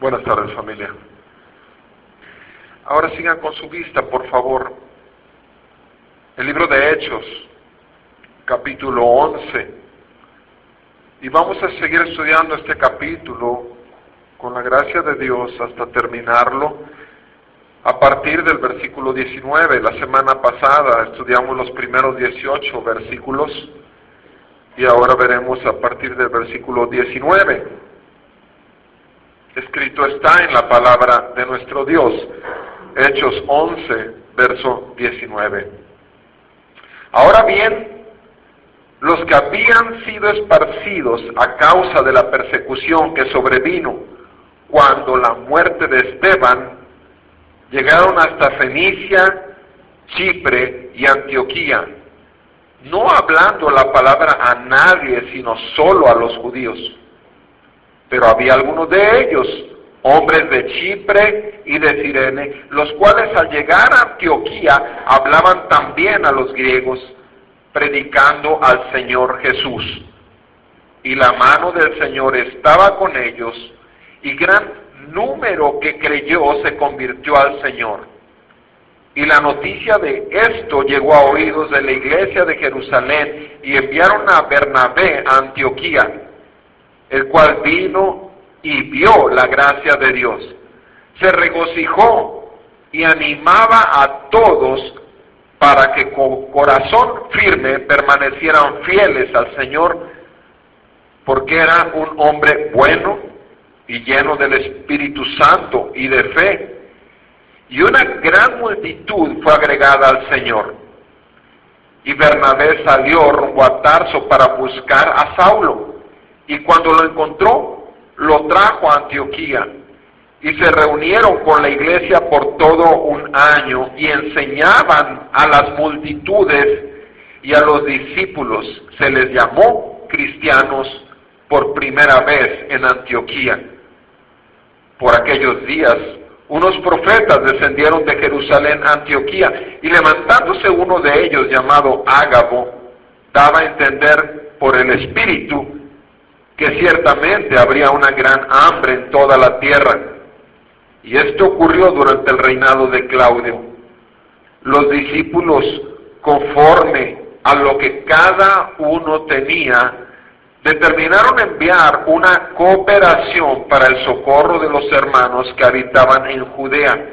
Buenas tardes familia. Ahora sigan con su vista, por favor, el libro de Hechos, capítulo 11. Y vamos a seguir estudiando este capítulo con la gracia de Dios hasta terminarlo a partir del versículo 19. La semana pasada estudiamos los primeros 18 versículos y ahora veremos a partir del versículo 19. Escrito está en la palabra de nuestro Dios. Hechos 11, verso 19. Ahora bien, los que habían sido esparcidos a causa de la persecución que sobrevino cuando la muerte de Esteban, llegaron hasta Fenicia, Chipre y Antioquía, no hablando la palabra a nadie, sino solo a los judíos. Pero había algunos de ellos, hombres de Chipre y de Sirene, los cuales al llegar a Antioquía hablaban también a los griegos, predicando al Señor Jesús. Y la mano del Señor estaba con ellos, y gran número que creyó se convirtió al Señor. Y la noticia de esto llegó a oídos de la iglesia de Jerusalén y enviaron a Bernabé a Antioquía, el cual vino y vio la gracia de Dios. Se regocijó y animaba a todos para que con corazón firme permanecieran fieles al Señor, porque era un hombre bueno y lleno del Espíritu Santo y de fe. Y una gran multitud fue agregada al Señor. Y Bernabé salió rumbo a Tarso para buscar a Saulo. Y cuando lo encontró, lo trajo a Antioquía y se reunieron con la iglesia por todo un año y enseñaban a las multitudes y a los discípulos. Se les llamó cristianos por primera vez en Antioquía. Por aquellos días, unos profetas descendieron de Jerusalén a Antioquía y levantándose uno de ellos llamado Ágabo, daba a entender por el Espíritu que ciertamente habría una gran hambre en toda la tierra. Y esto ocurrió durante el reinado de Claudio. Los discípulos, conforme a lo que cada uno tenía, determinaron enviar una cooperación para el socorro de los hermanos que habitaban en Judea.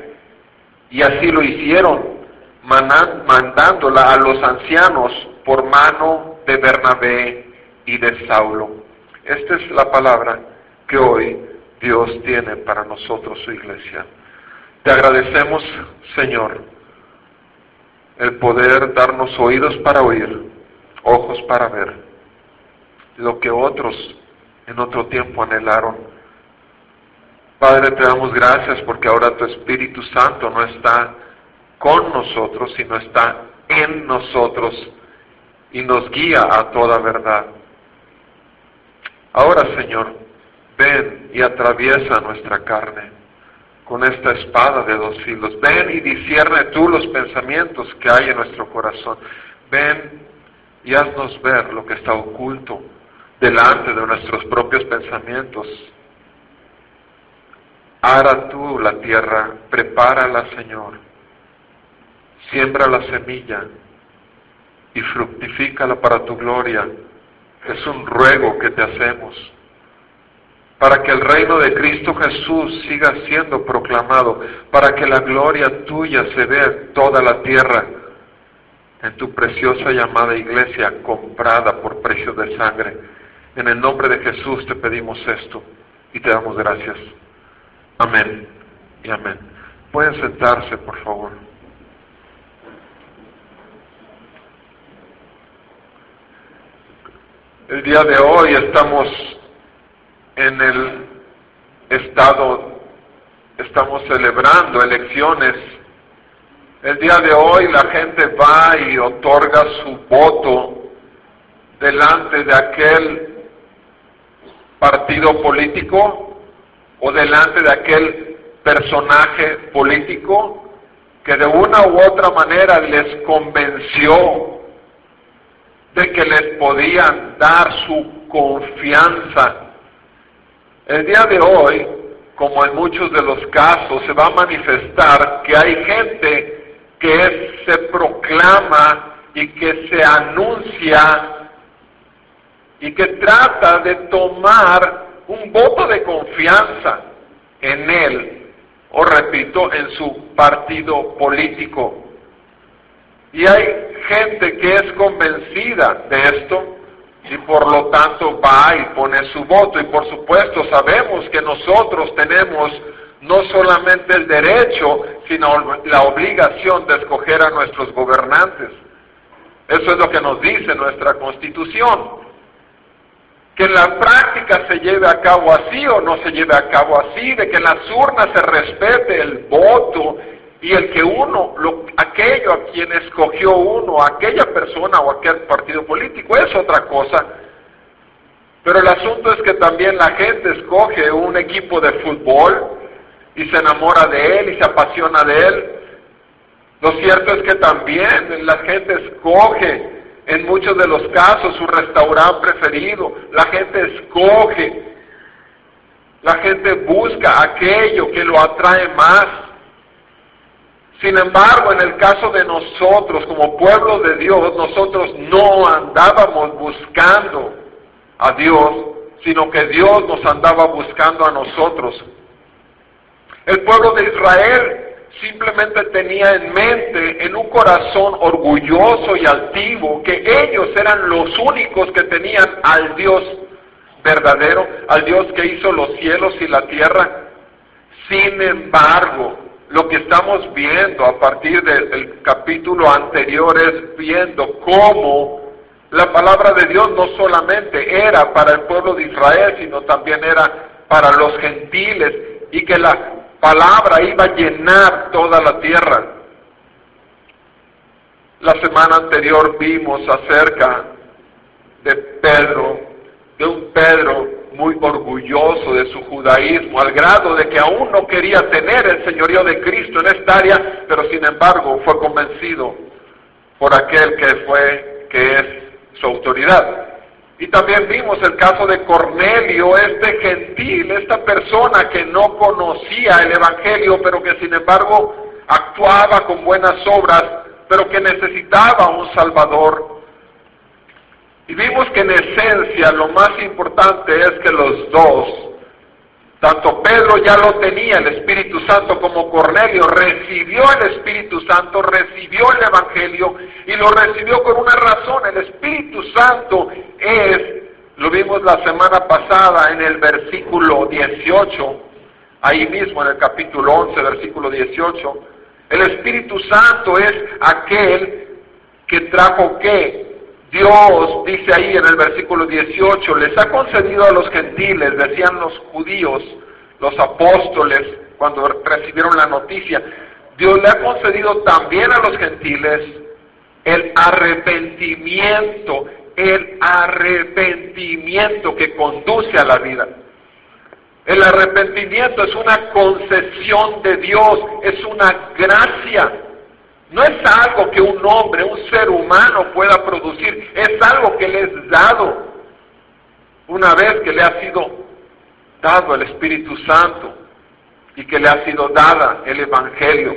Y así lo hicieron, mandándola a los ancianos por mano de Bernabé y de Saulo. Esta es la palabra que hoy Dios tiene para nosotros, su iglesia. Te agradecemos, Señor, el poder darnos oídos para oír, ojos para ver, lo que otros en otro tiempo anhelaron. Padre, te damos gracias porque ahora tu Espíritu Santo no está con nosotros, sino está en nosotros y nos guía a toda verdad. Ahora, Señor, ven y atraviesa nuestra carne con esta espada de dos filos. Ven y discierne tú los pensamientos que hay en nuestro corazón. Ven y haznos ver lo que está oculto delante de nuestros propios pensamientos. Ara tú la tierra, prepárala, Señor. Siembra la semilla y fructifícala para tu gloria es un ruego que te hacemos para que el reino de Cristo Jesús siga siendo proclamado, para que la gloria tuya se vea en toda la tierra, en tu preciosa llamada iglesia comprada por precio de sangre. En el nombre de Jesús te pedimos esto y te damos gracias. Amén y amén. Pueden sentarse, por favor. El día de hoy estamos en el estado, estamos celebrando elecciones. El día de hoy la gente va y otorga su voto delante de aquel partido político o delante de aquel personaje político que de una u otra manera les convenció de que les podían dar su confianza. El día de hoy, como en muchos de los casos, se va a manifestar que hay gente que se proclama y que se anuncia y que trata de tomar un voto de confianza en él o repito, en su partido político. Y hay gente que es convencida de esto y por lo tanto va y pone su voto. Y por supuesto sabemos que nosotros tenemos no solamente el derecho, sino la obligación de escoger a nuestros gobernantes. Eso es lo que nos dice nuestra constitución que en la práctica se lleve a cabo así o no se lleve a cabo así, de que en las urnas se respete el voto y el que uno, lo, aquello a quien escogió uno, aquella persona o aquel partido político, es otra cosa. Pero el asunto es que también la gente escoge un equipo de fútbol y se enamora de él y se apasiona de él. Lo cierto es que también la gente escoge en muchos de los casos su restaurante preferido. La gente escoge, la gente busca aquello que lo atrae más. Sin embargo, en el caso de nosotros, como pueblo de Dios, nosotros no andábamos buscando a Dios, sino que Dios nos andaba buscando a nosotros. El pueblo de Israel simplemente tenía en mente, en un corazón orgulloso y altivo, que ellos eran los únicos que tenían al Dios verdadero, al Dios que hizo los cielos y la tierra. Sin embargo, lo que estamos viendo a partir del capítulo anterior es viendo cómo la palabra de Dios no solamente era para el pueblo de Israel, sino también era para los gentiles y que la palabra iba a llenar toda la tierra. La semana anterior vimos acerca de Pedro, de un Pedro muy orgulloso de su judaísmo, al grado de que aún no quería tener el señorío de Cristo en esta área, pero sin embargo fue convencido por aquel que fue, que es su autoridad. Y también vimos el caso de Cornelio, este gentil, esta persona que no conocía el Evangelio, pero que sin embargo actuaba con buenas obras, pero que necesitaba un Salvador. Y vimos que en esencia lo más importante es que los dos tanto Pedro ya lo tenía, el Espíritu Santo, como Cornelio recibió el Espíritu Santo, recibió el Evangelio y lo recibió con una razón. El Espíritu Santo es, lo vimos la semana pasada en el versículo 18, ahí mismo en el capítulo 11, versículo 18, el Espíritu Santo es aquel que trajo qué? Dios dice ahí en el versículo 18, les ha concedido a los gentiles, decían los judíos, los apóstoles, cuando recibieron la noticia, Dios le ha concedido también a los gentiles el arrepentimiento, el arrepentimiento que conduce a la vida. El arrepentimiento es una concesión de Dios, es una gracia. No es algo que un hombre, un ser humano pueda producir, es algo que le es dado una vez que le ha sido dado el Espíritu Santo y que le ha sido dada el Evangelio.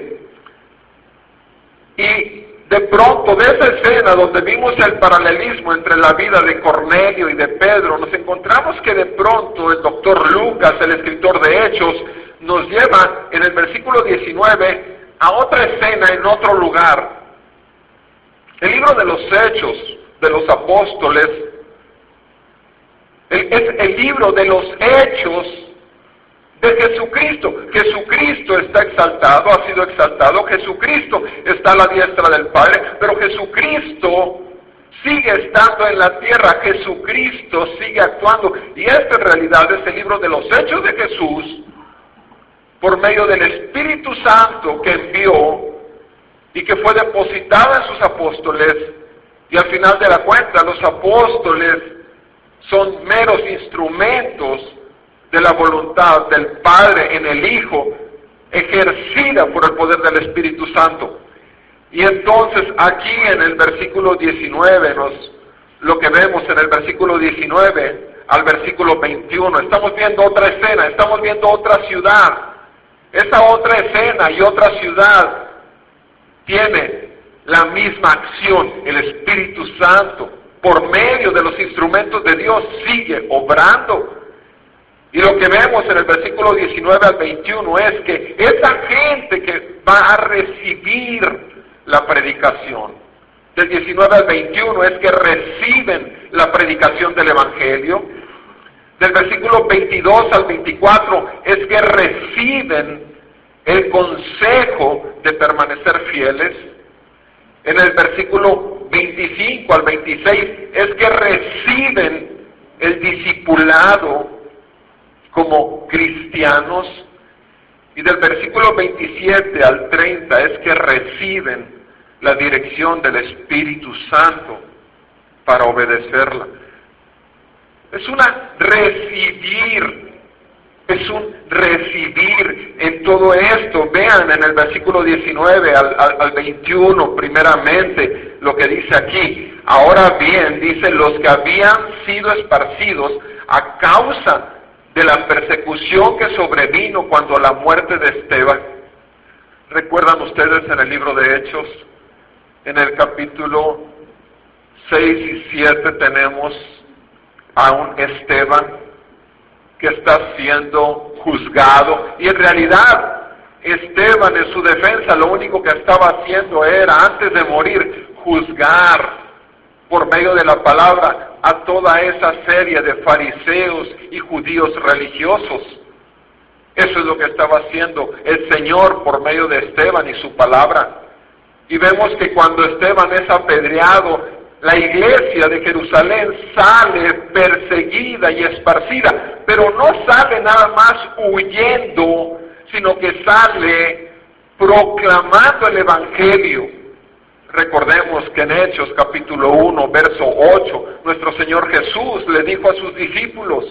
Y de pronto, de esa escena donde vimos el paralelismo entre la vida de Cornelio y de Pedro, nos encontramos que de pronto el doctor Lucas, el escritor de Hechos, nos lleva en el versículo 19 a otra escena en otro lugar. El libro de los Hechos de los Apóstoles es el libro de los Hechos de Jesucristo. Jesucristo está exaltado, ha sido exaltado, Jesucristo está a la diestra del Padre, pero Jesucristo sigue estando en la tierra, Jesucristo sigue actuando. Y este en realidad es el libro de los Hechos de Jesús por medio del Espíritu Santo que envió y que fue depositada en sus apóstoles. Y al final de la cuenta, los apóstoles son meros instrumentos de la voluntad del Padre en el Hijo, ejercida por el poder del Espíritu Santo. Y entonces aquí en el versículo 19, nos, lo que vemos en el versículo 19 al versículo 21, estamos viendo otra escena, estamos viendo otra ciudad. Esa otra escena y otra ciudad tiene la misma acción, el Espíritu Santo, por medio de los instrumentos de Dios, sigue obrando. Y lo que vemos en el versículo 19 al 21 es que esa gente que va a recibir la predicación. Del 19 al 21 es que reciben la predicación del Evangelio. Del versículo 22 al 24 es que reciben el consejo de permanecer fieles. En el versículo 25 al 26 es que reciben el discipulado como cristianos. Y del versículo 27 al 30 es que reciben la dirección del Espíritu Santo para obedecerla. Es una recibir, es un recibir en todo esto. Vean en el versículo 19 al, al, 21 primeramente lo que dice aquí. Ahora bien, dice, los que habían sido esparcidos a causa de la persecución que sobrevino cuando la muerte de Esteban. ¿Recuerdan ustedes en el libro de Hechos? En el capítulo 6 y 7 tenemos a un Esteban que está siendo juzgado y en realidad Esteban en su defensa lo único que estaba haciendo era antes de morir juzgar por medio de la palabra a toda esa serie de fariseos y judíos religiosos. Eso es lo que estaba haciendo el Señor por medio de Esteban y su palabra. Y vemos que cuando Esteban es apedreado, la iglesia de Jerusalén sale perseguida y esparcida, pero no sale nada más huyendo, sino que sale proclamando el Evangelio. Recordemos que en Hechos capítulo 1, verso 8, nuestro Señor Jesús le dijo a sus discípulos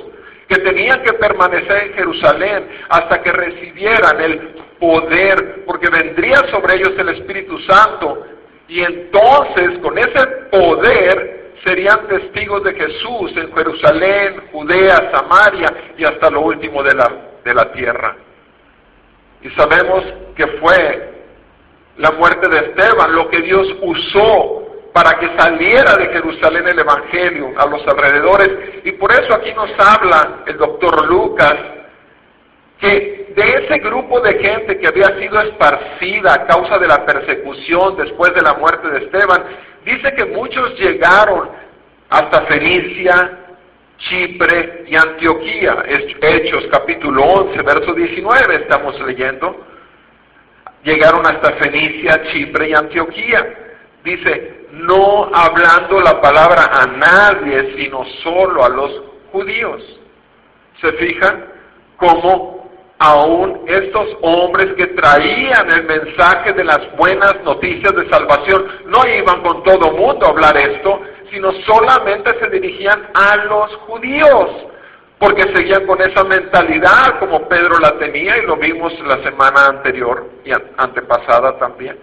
que tenían que permanecer en Jerusalén hasta que recibieran el poder, porque vendría sobre ellos el Espíritu Santo, y entonces con ese poder serían testigos de Jesús en Jerusalén, Judea, Samaria y hasta lo último de la, de la tierra. Y sabemos que fue la muerte de Esteban lo que Dios usó para que saliera de Jerusalén el Evangelio a los alrededores. Y por eso aquí nos habla el doctor Lucas que de ese grupo de gente que había sido esparcida a causa de la persecución después de la muerte de Esteban, dice que muchos llegaron hasta Fenicia, Chipre y Antioquía. Hechos capítulo 11, verso 19 estamos leyendo. Llegaron hasta Fenicia, Chipre y Antioquía. Dice, no hablando la palabra a nadie, sino solo a los judíos. ¿Se fijan cómo aún estos hombres que traían el mensaje de las buenas noticias de salvación no iban con todo mundo a hablar esto, sino solamente se dirigían a los judíos, porque seguían con esa mentalidad como Pedro la tenía y lo vimos la semana anterior y antepasada también.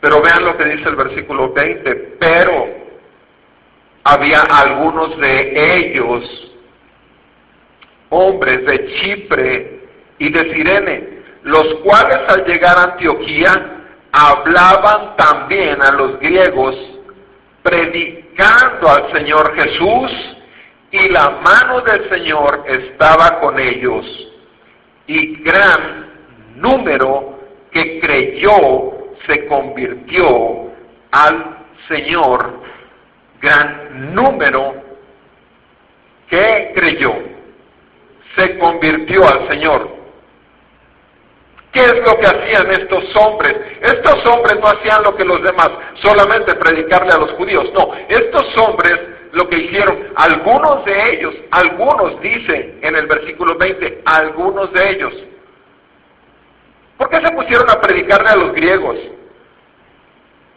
Pero vean lo que dice el versículo 20, pero había algunos de ellos, hombres de Chipre, y de Sirene, los cuales al llegar a Antioquía hablaban también a los griegos, predicando al Señor Jesús, y la mano del Señor estaba con ellos, y gran número que creyó se convirtió al Señor, gran número que creyó se convirtió al Señor. ¿Qué es lo que hacían estos hombres? Estos hombres no hacían lo que los demás, solamente predicarle a los judíos. No, estos hombres lo que hicieron, algunos de ellos, algunos dice en el versículo 20, algunos de ellos, ¿Por qué se pusieron a predicarle a los griegos?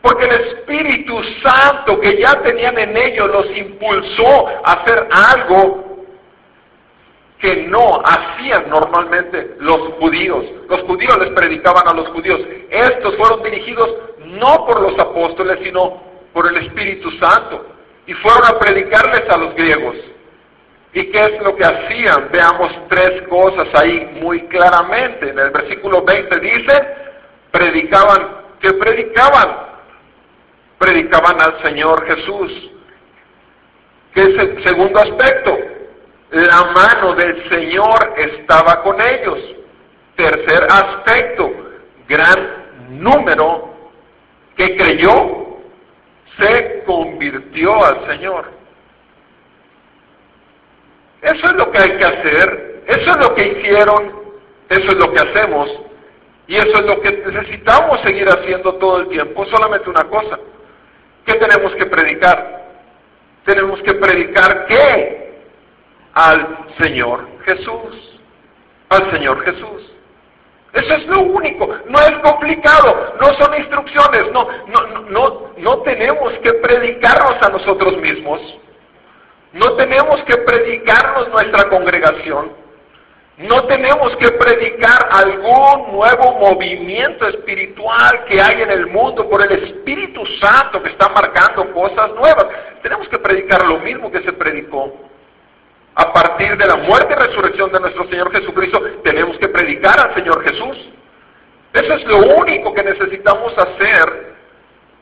Porque el Espíritu Santo que ya tenían en ellos los impulsó a hacer algo que no hacían normalmente los judíos. Los judíos les predicaban a los judíos. Estos fueron dirigidos no por los apóstoles, sino por el Espíritu Santo. Y fueron a predicarles a los griegos. ¿Y qué es lo que hacían? Veamos tres cosas ahí muy claramente. En el versículo 20 dice, predicaban, ¿qué predicaban? predicaban al Señor Jesús. ¿Qué es el segundo aspecto? La mano del Señor estaba con ellos. Tercer aspecto, gran número que creyó se convirtió al Señor. Eso es lo que hay que hacer, eso es lo que hicieron, eso es lo que hacemos y eso es lo que necesitamos seguir haciendo todo el tiempo, solamente una cosa, ¿Qué tenemos que predicar? Tenemos que predicar qué? Al Señor Jesús. Al Señor Jesús. Eso es lo único, no es complicado, no son instrucciones, no, no, no, no tenemos que predicarnos a nosotros mismos, no tenemos que predicarnos nuestra congregación, no tenemos que predicar algún nuevo movimiento espiritual que hay en el mundo por el Espíritu Santo que está marcando cosas nuevas. Tenemos que predicar lo mismo que se predicó. A partir de la muerte y resurrección de nuestro Señor Jesucristo, tenemos que predicar al Señor Jesús. Eso es lo único que necesitamos hacer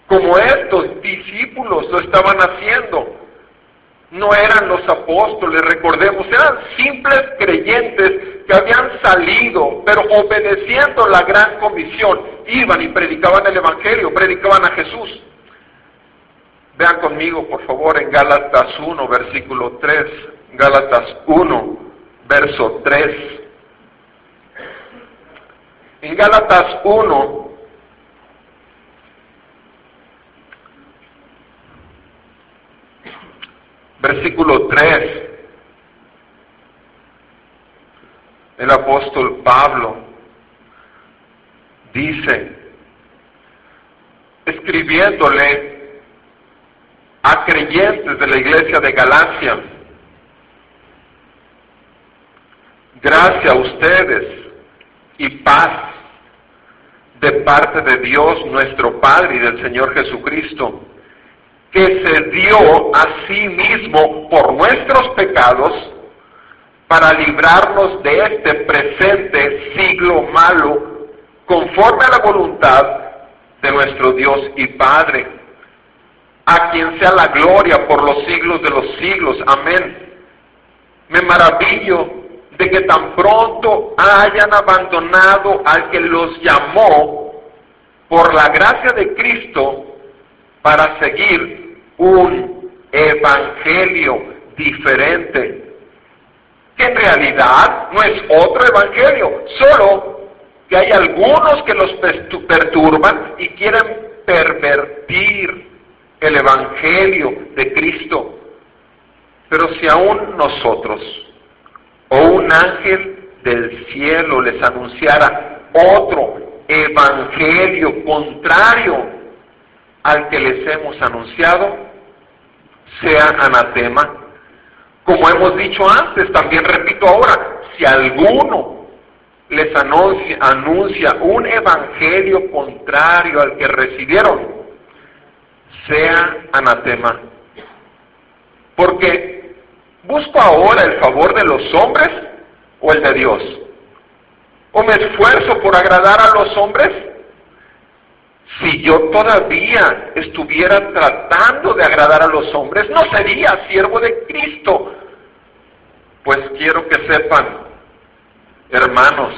como estos discípulos lo estaban haciendo no eran los apóstoles, recordemos, eran simples creyentes que habían salido, pero obedeciendo la gran comisión, iban y predicaban el Evangelio, predicaban a Jesús. Vean conmigo, por favor, en Gálatas 1, versículo 3, Gálatas 1, verso 3. En Gálatas 1, Versículo 3. El apóstol Pablo dice, escribiéndole a creyentes de la iglesia de Galacia, gracias a ustedes y paz de parte de Dios nuestro Padre y del Señor Jesucristo que se dio a sí mismo por nuestros pecados para librarnos de este presente siglo malo, conforme a la voluntad de nuestro Dios y Padre, a quien sea la gloria por los siglos de los siglos. Amén. Me maravillo de que tan pronto hayan abandonado al que los llamó por la gracia de Cristo para seguir un evangelio diferente, que en realidad no es otro evangelio, solo que hay algunos que los perturban y quieren pervertir el evangelio de Cristo. Pero si aún nosotros o un ángel del cielo les anunciara otro evangelio contrario al que les hemos anunciado sea anatema. Como hemos dicho antes, también repito ahora, si alguno les anuncia, anuncia un evangelio contrario al que recibieron, sea anatema. Porque busco ahora el favor de los hombres o el de Dios. O me esfuerzo por agradar a los hombres si yo todavía estuviera tratando de agradar a los hombres, no sería siervo de Cristo. Pues quiero que sepan, hermanos,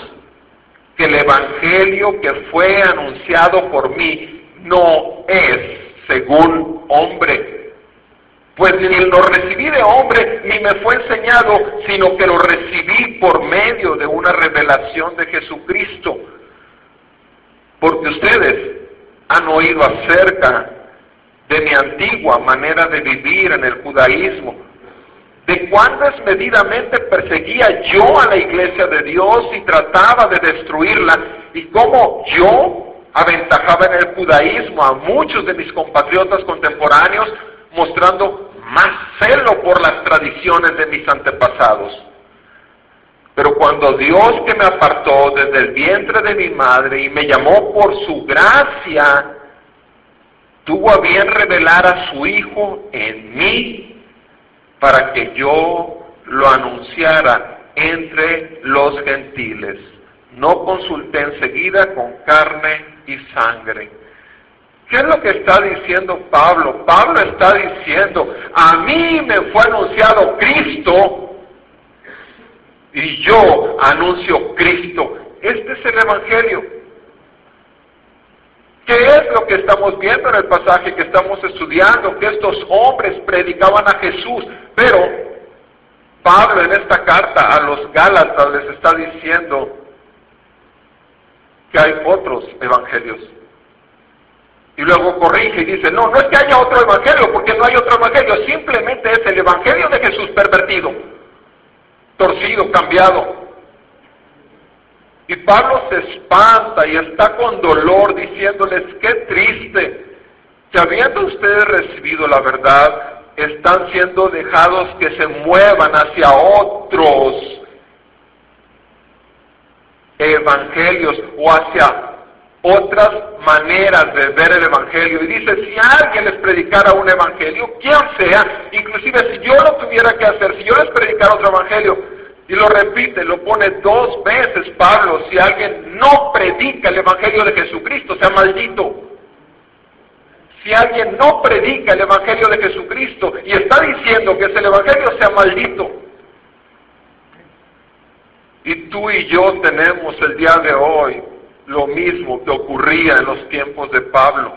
que el Evangelio que fue anunciado por mí no es según hombre. Pues ni lo recibí de hombre, ni me fue enseñado, sino que lo recibí por medio de una revelación de Jesucristo. Porque ustedes han oído acerca de mi antigua manera de vivir en el judaísmo, de cuán desmedidamente perseguía yo a la iglesia de Dios y trataba de destruirla y cómo yo aventajaba en el judaísmo a muchos de mis compatriotas contemporáneos mostrando más celo por las tradiciones de mis antepasados. Pero cuando Dios que me apartó desde el vientre de mi madre y me llamó por su gracia, tuvo a bien revelar a su Hijo en mí para que yo lo anunciara entre los gentiles. No consulté enseguida con carne y sangre. ¿Qué es lo que está diciendo Pablo? Pablo está diciendo, a mí me fue anunciado Cristo y yo anuncio Cristo. Este es el Evangelio. ¿Qué es lo que estamos viendo en el pasaje que estamos estudiando? Que estos hombres predicaban a Jesús, pero Pablo en esta carta a los Gálatas les está diciendo que hay otros evangelios. Y luego corrige y dice, no, no es que haya otro evangelio, porque no hay otro evangelio, simplemente es el evangelio de Jesús pervertido, torcido, cambiado. Y Pablo se espanta y está con dolor diciéndoles, qué triste, que habiendo ustedes recibido la verdad, están siendo dejados que se muevan hacia otros evangelios o hacia otras maneras de ver el Evangelio. Y dice, si alguien les predicara un Evangelio, quien sea, inclusive si yo lo tuviera que hacer, si yo les predicara otro Evangelio, y lo repite, lo pone dos veces Pablo, si alguien no predica el Evangelio de Jesucristo, sea maldito. Si alguien no predica el Evangelio de Jesucristo y está diciendo que es el Evangelio, sea maldito. Y tú y yo tenemos el día de hoy lo mismo que ocurría en los tiempos de Pablo.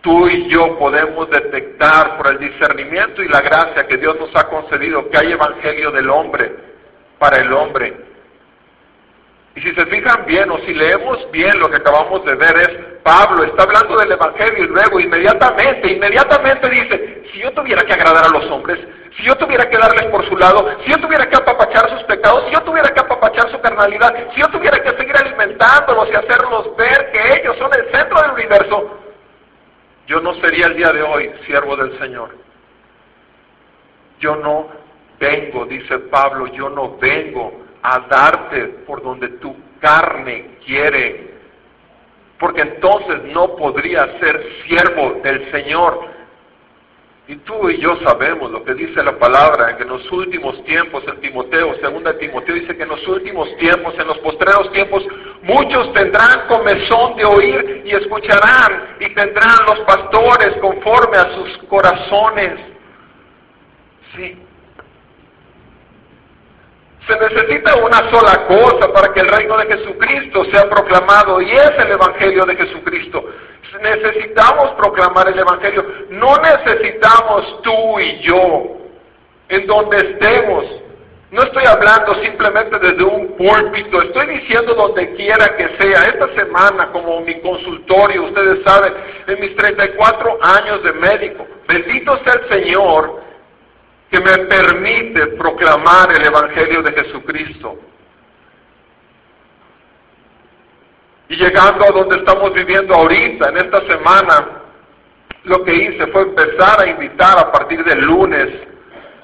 Tú y yo podemos detectar por el discernimiento y la gracia que Dios nos ha concedido que hay evangelio del hombre para el hombre. Y si se fijan bien o si leemos bien lo que acabamos de ver es, Pablo está hablando del Evangelio y luego inmediatamente, inmediatamente dice, si yo tuviera que agradar a los hombres, si yo tuviera que darles por su lado, si yo tuviera que apapachar sus pecados, si yo tuviera que apapachar su carnalidad, si yo tuviera que seguir alimentándolos y hacerlos ver que ellos son el centro del universo, yo no sería el día de hoy siervo del Señor. Yo no vengo, dice Pablo, yo no vengo a darte por donde tu carne quiere, porque entonces no podría ser siervo del Señor. Y tú y yo sabemos lo que dice la palabra, que en los últimos tiempos, en Timoteo, segunda Timoteo dice que en los últimos tiempos, en los postreros tiempos, muchos tendrán comezón de oír y escucharán, y tendrán los pastores conforme a sus corazones. Sí, se necesita una sola cosa para que el reino de Jesucristo sea proclamado y es el Evangelio de Jesucristo. Necesitamos proclamar el Evangelio. No necesitamos tú y yo en donde estemos. No estoy hablando simplemente desde un púlpito, estoy diciendo donde quiera que sea. Esta semana, como mi consultorio, ustedes saben, en mis 34 años de médico, bendito sea el Señor, que me permite proclamar el Evangelio de Jesucristo. Y llegando a donde estamos viviendo ahorita, en esta semana, lo que hice fue empezar a invitar a partir del lunes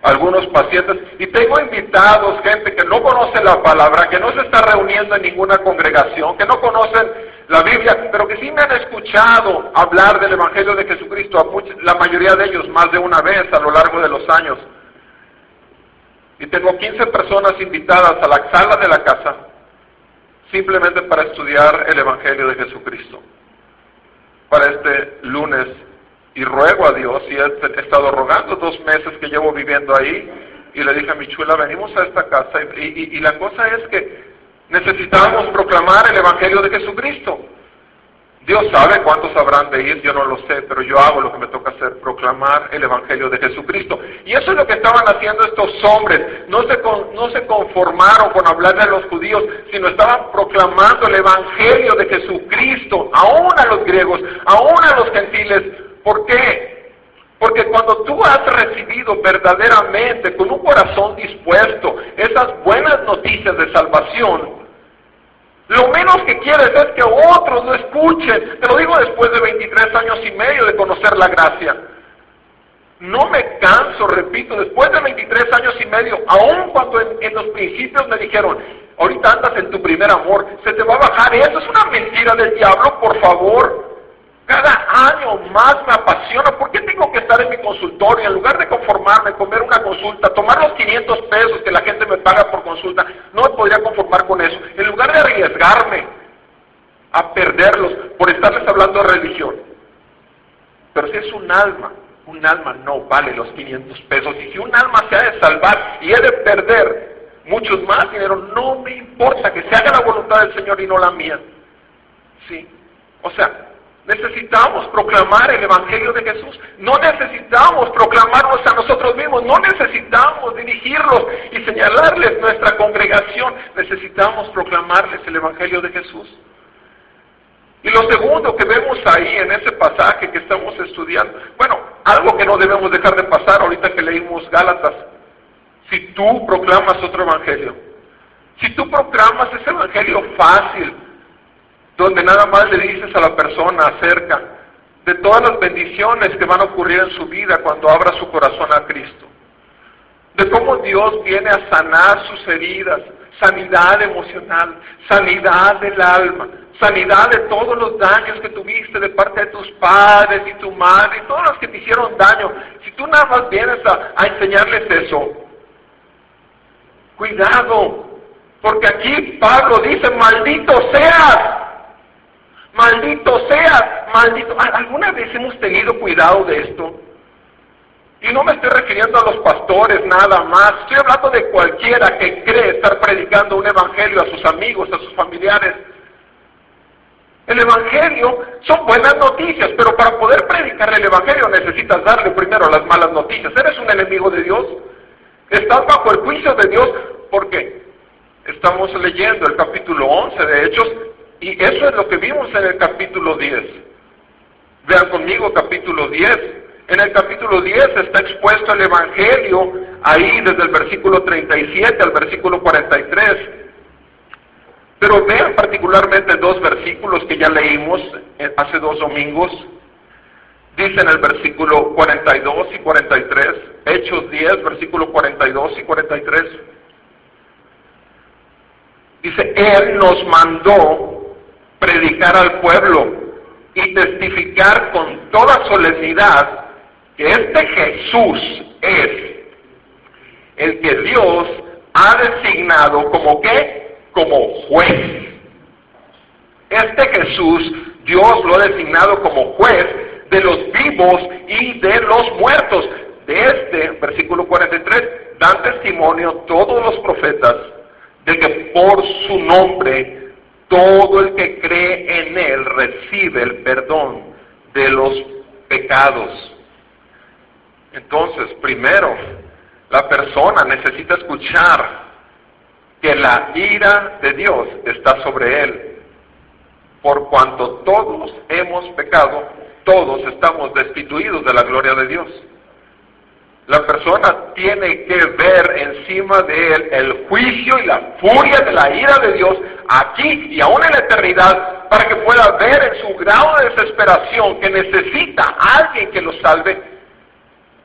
a algunos pacientes. Y tengo invitados, gente que no conoce la palabra, que no se está reuniendo en ninguna congregación, que no conocen la Biblia, pero que sí me han escuchado hablar del Evangelio de Jesucristo, la mayoría de ellos más de una vez a lo largo de los años. Y tengo 15 personas invitadas a la sala de la casa simplemente para estudiar el Evangelio de Jesucristo. Para este lunes. Y ruego a Dios, y he estado rogando dos meses que llevo viviendo ahí, y le dije a mi chula, venimos a esta casa, y, y la cosa es que necesitamos proclamar el Evangelio de Jesucristo. Dios sabe cuántos habrán de ir, yo no lo sé, pero yo hago lo que me toca hacer, proclamar el Evangelio de Jesucristo. Y eso es lo que estaban haciendo estos hombres. No se, no se conformaron con hablarle a los judíos, sino estaban proclamando el Evangelio de Jesucristo, aún a los griegos, aún a los gentiles. ¿Por qué? Porque cuando tú has recibido verdaderamente, con un corazón dispuesto, esas buenas noticias de salvación, lo menos que quieres es que otros lo escuchen. Te lo digo después de 23 años y medio de conocer la gracia. No me canso, repito, después de 23 años y medio, aun cuando en, los principios me dijeron, ahorita andas en tu primer amor, se te va a bajar, eso es una mentira del diablo, por favor. Cada año más me apasiona. ¿Por qué tengo que estar en mi consultorio? En lugar de conformarme, comer una consulta, tomar los 500 pesos que la gente me paga por consulta, no me podría conformar con eso. En lugar de arriesgarme a perderlos por estarles hablando de religión. Pero si es un alma, un alma no vale los 500 pesos. Y si un alma se ha de salvar y he de perder muchos más dinero, no me importa que se haga la voluntad del Señor y no la mía. Sí. O sea, Necesitamos proclamar el Evangelio de Jesús. No necesitamos proclamarnos a nosotros mismos. No necesitamos dirigirlos y señalarles nuestra congregación. Necesitamos proclamarles el Evangelio de Jesús. Y lo segundo que vemos ahí en ese pasaje que estamos estudiando, bueno, algo que no debemos dejar de pasar ahorita que leímos Gálatas. Si tú proclamas otro Evangelio, si tú proclamas ese Evangelio fácil, donde nada más le dices a la persona acerca de todas las bendiciones que van a ocurrir en su vida cuando abra su corazón a Cristo, de cómo Dios viene a sanar sus heridas, sanidad emocional, sanidad del alma, sanidad de todos los daños que tuviste de parte de tus padres y tu madre y todos los que te hicieron daño. Si tú nada más vienes a, a enseñarles eso, cuidado, porque aquí Pablo dice, maldito seas Maldito sea, maldito. ¿Alguna vez hemos tenido cuidado de esto? Y no me estoy refiriendo a los pastores nada más, estoy hablando de cualquiera que cree estar predicando un evangelio a sus amigos, a sus familiares. El evangelio son buenas noticias, pero para poder predicar el evangelio necesitas darle primero las malas noticias. ¿Eres un enemigo de Dios? ¿Estás bajo el juicio de Dios? ¿Por qué? Estamos leyendo el capítulo 11 de Hechos y eso es lo que vimos en el capítulo 10. Vean conmigo capítulo 10. En el capítulo 10 está expuesto el Evangelio, ahí desde el versículo 37 al versículo 43. Pero vean particularmente dos versículos que ya leímos hace dos domingos. Dice en el versículo 42 y 43, Hechos 10, versículo 42 y 43. Dice, Él nos mandó predicar al pueblo y testificar con toda solemnidad que este Jesús es el que Dios ha designado como qué? Como juez. Este Jesús Dios lo ha designado como juez de los vivos y de los muertos. De este versículo 43 dan testimonio todos los profetas de que por su nombre todo el que cree en Él recibe el perdón de los pecados. Entonces, primero, la persona necesita escuchar que la ira de Dios está sobre él. Por cuanto todos hemos pecado, todos estamos destituidos de la gloria de Dios. La persona tiene que ver encima de él el juicio y la furia de la ira de Dios aquí y aún en la eternidad para que pueda ver en su grado de desesperación que necesita a alguien que lo salve.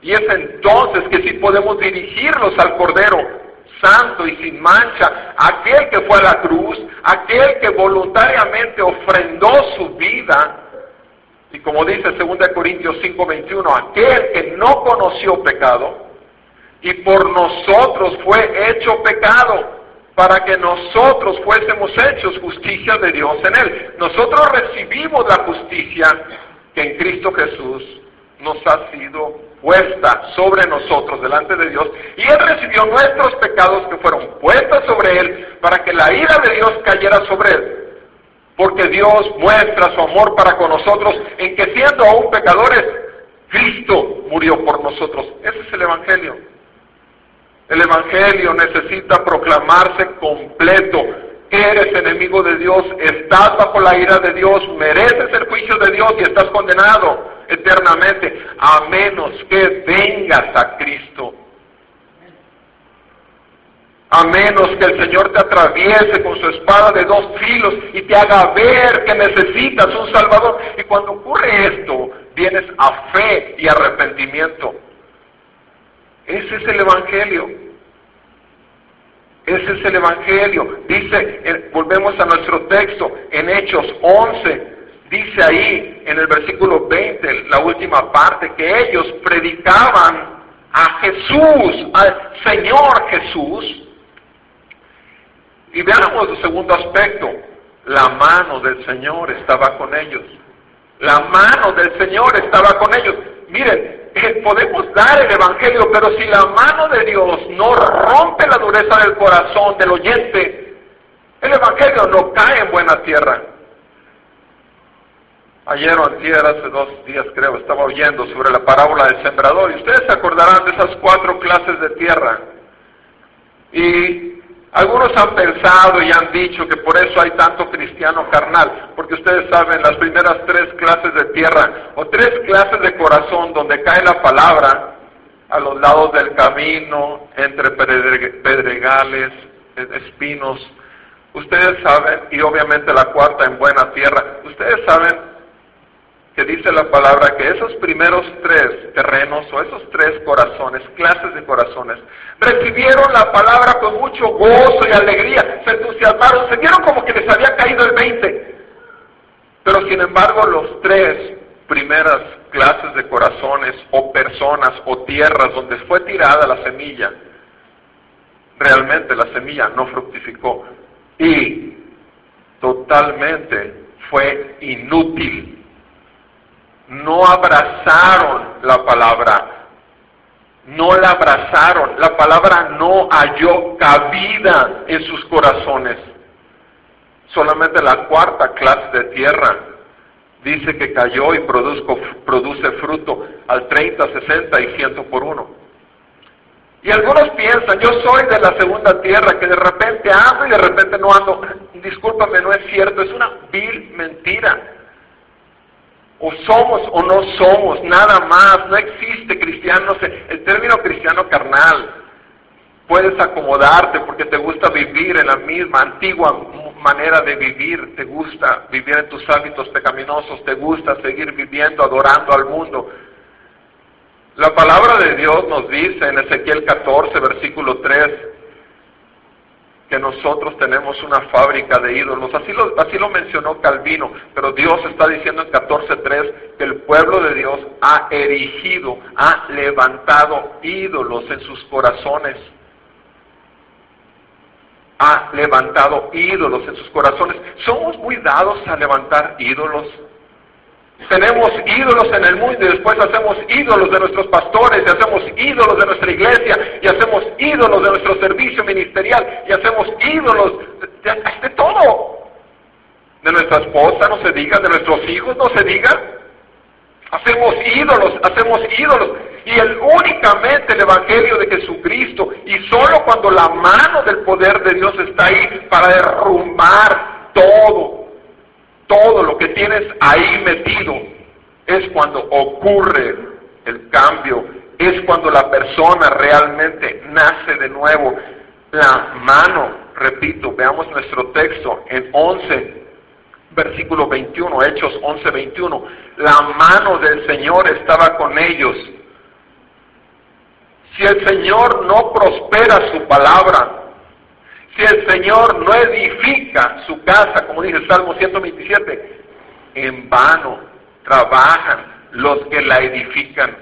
Y es entonces que sí podemos dirigirlos al Cordero santo y sin mancha, aquel que fue a la cruz, aquel que voluntariamente ofrendó su vida y como dice 2 Corintios 5:21, aquel que no conoció pecado y por nosotros fue hecho pecado para que nosotros fuésemos hechos justicia de Dios en él. Nosotros recibimos la justicia que en Cristo Jesús nos ha sido puesta sobre nosotros delante de Dios y Él recibió nuestros pecados que fueron puestos sobre Él para que la ira de Dios cayera sobre Él porque Dios muestra su amor para con nosotros en que siendo aún pecadores, Cristo murió por nosotros. Ese es el Evangelio. El Evangelio necesita proclamarse completo. eres enemigo de Dios, estás bajo la ira de Dios, mereces el juicio de Dios y estás condenado eternamente, a menos que vengas a Cristo. A menos que el Señor te atraviese con su espada de dos filos y te haga ver que necesitas un Salvador. Y cuando ocurre esto, vienes a fe y arrepentimiento. Ese es el Evangelio. Ese es el Evangelio. Dice, eh, volvemos a nuestro texto, en Hechos 11, dice ahí en el versículo 20, la última parte, que ellos predicaban a Jesús, al Señor Jesús. Y veamos el segundo aspecto, la mano del Señor estaba con ellos. La mano del Señor estaba con ellos. Miren, podemos dar el Evangelio, pero si la mano de Dios no rompe la dureza del corazón del oyente, el Evangelio no cae en buena tierra. Ayer o antier, hace dos días creo, estaba oyendo sobre la parábola del sembrador y ustedes se acordarán de esas cuatro clases de tierra. Y algunos han pensado y han dicho que por eso hay tanto cristiano carnal, porque ustedes saben, las primeras tres clases de tierra o tres clases de corazón donde cae la palabra, a los lados del camino, entre pedregales, espinos, ustedes saben, y obviamente la cuarta en buena tierra, ustedes saben dice la palabra que esos primeros tres terrenos o esos tres corazones, clases de corazones, recibieron la palabra con mucho gozo y alegría, se entusiasmaron, se vieron como que les había caído el 20. Pero sin embargo los tres primeras clases de corazones o personas o tierras donde fue tirada la semilla, realmente la semilla no fructificó y totalmente fue inútil no abrazaron la palabra, no la abrazaron, la palabra no halló cabida en sus corazones. Solamente la cuarta clase de tierra dice que cayó y produce fruto al 30, 60 y 100 por uno. Y algunos piensan, yo soy de la segunda tierra, que de repente ando y de repente no ando. Discúlpame, no es cierto, es una vil mentira. O somos o no somos, nada más. No existe cristiano, el término cristiano carnal. Puedes acomodarte porque te gusta vivir en la misma antigua manera de vivir, te gusta vivir en tus hábitos pecaminosos, te gusta seguir viviendo, adorando al mundo. La palabra de Dios nos dice en Ezequiel 14, versículo 3, que nosotros tenemos una fábrica de ídolos. Así lo, así lo mencionó Calvino, pero Dios está diciendo en 14.3 que el pueblo de Dios ha erigido, ha levantado ídolos en sus corazones. Ha levantado ídolos en sus corazones. Somos muy dados a levantar ídolos. Tenemos ídolos en el mundo y después hacemos ídolos de nuestros pastores, y hacemos ídolos de nuestra iglesia, y hacemos ídolos de nuestro servicio ministerial, y hacemos ídolos de, todo. De nuestra esposa no se diga, de nuestros hijos no se diga. Hacemos ídolos, hacemos ídolos. Y el únicamente el Evangelio de Jesucristo, y solo cuando la mano del poder de Dios está ahí para derrumbar todo, todo lo que tienes ahí metido, es cuando ocurre el cambio, es cuando la persona realmente nace de nuevo. La mano, repito, veamos nuestro texto en 11, versículo 21, Hechos 11, 21. La mano del Señor estaba con ellos. Si el Señor no prospera su palabra, si el Señor no edifica su casa, como dice el Salmo 127, en vano trabajan los que la edifican.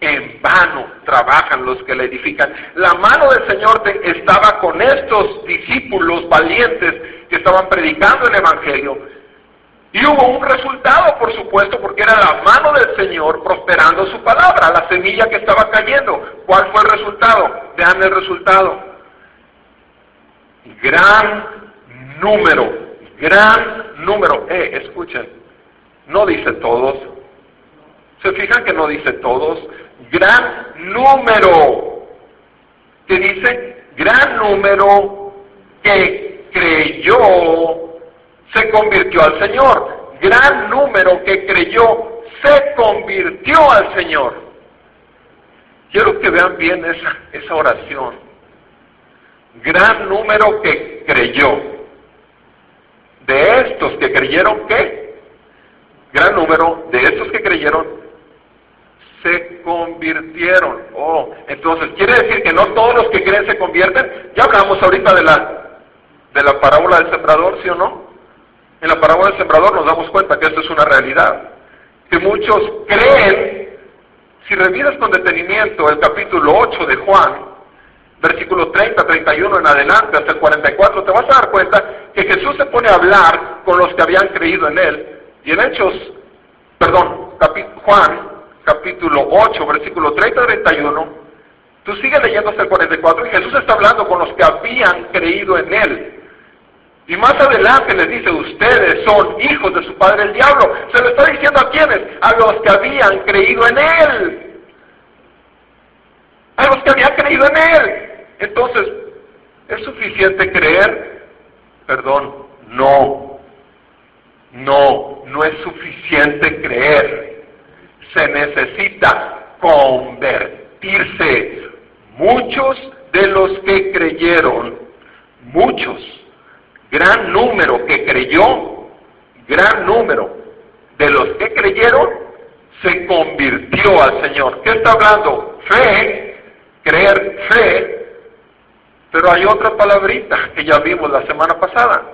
En vano trabajan los que la edifican. La mano del Señor estaba con estos discípulos valientes que estaban predicando el Evangelio. Y hubo un resultado, por supuesto, porque era la mano del Señor prosperando su palabra, la semilla que estaba cayendo. ¿Cuál fue el resultado? Vean el resultado gran número, gran número. Eh, escuchen, no dice todos. ¿Se fijan que no dice todos? Gran número. Que dice gran número que creyó se convirtió al Señor. Gran número que creyó se convirtió al Señor. Quiero que vean bien esa, esa oración. Gran número que creyó. De estos que creyeron, ¿qué? Gran número de estos que creyeron se convirtieron. Oh, entonces quiere decir que no todos los que creen se convierten. Ya hablamos ahorita de la de la parábola del sembrador, ¿sí o no? En la parábola del sembrador nos damos cuenta que esto es una realidad. Que muchos creen, si revisas con detenimiento el capítulo 8 de Juan, versículo 30, 31 en adelante, hasta el 44, te vas a dar cuenta que Jesús se pone a hablar con los que habían creído en Él. Y en Hechos, perdón, Juan, capítulo 8, versículo 30, 31, tú sigues leyendo hasta el 44 y Jesús está hablando con los que habían creído en Él. Y más adelante les dice, ustedes son hijos de su padre el diablo. Se lo está diciendo a quienes? A los que habían creído en él. A los que habían creído en él. Entonces, ¿es suficiente creer? Perdón, no. No, no es suficiente creer. Se necesita convertirse. Muchos de los que creyeron, muchos gran número que creyó, gran número de los que creyeron, se convirtió al Señor. ¿Qué está hablando? Fe, creer fe, pero hay otra palabrita que ya vimos la semana pasada.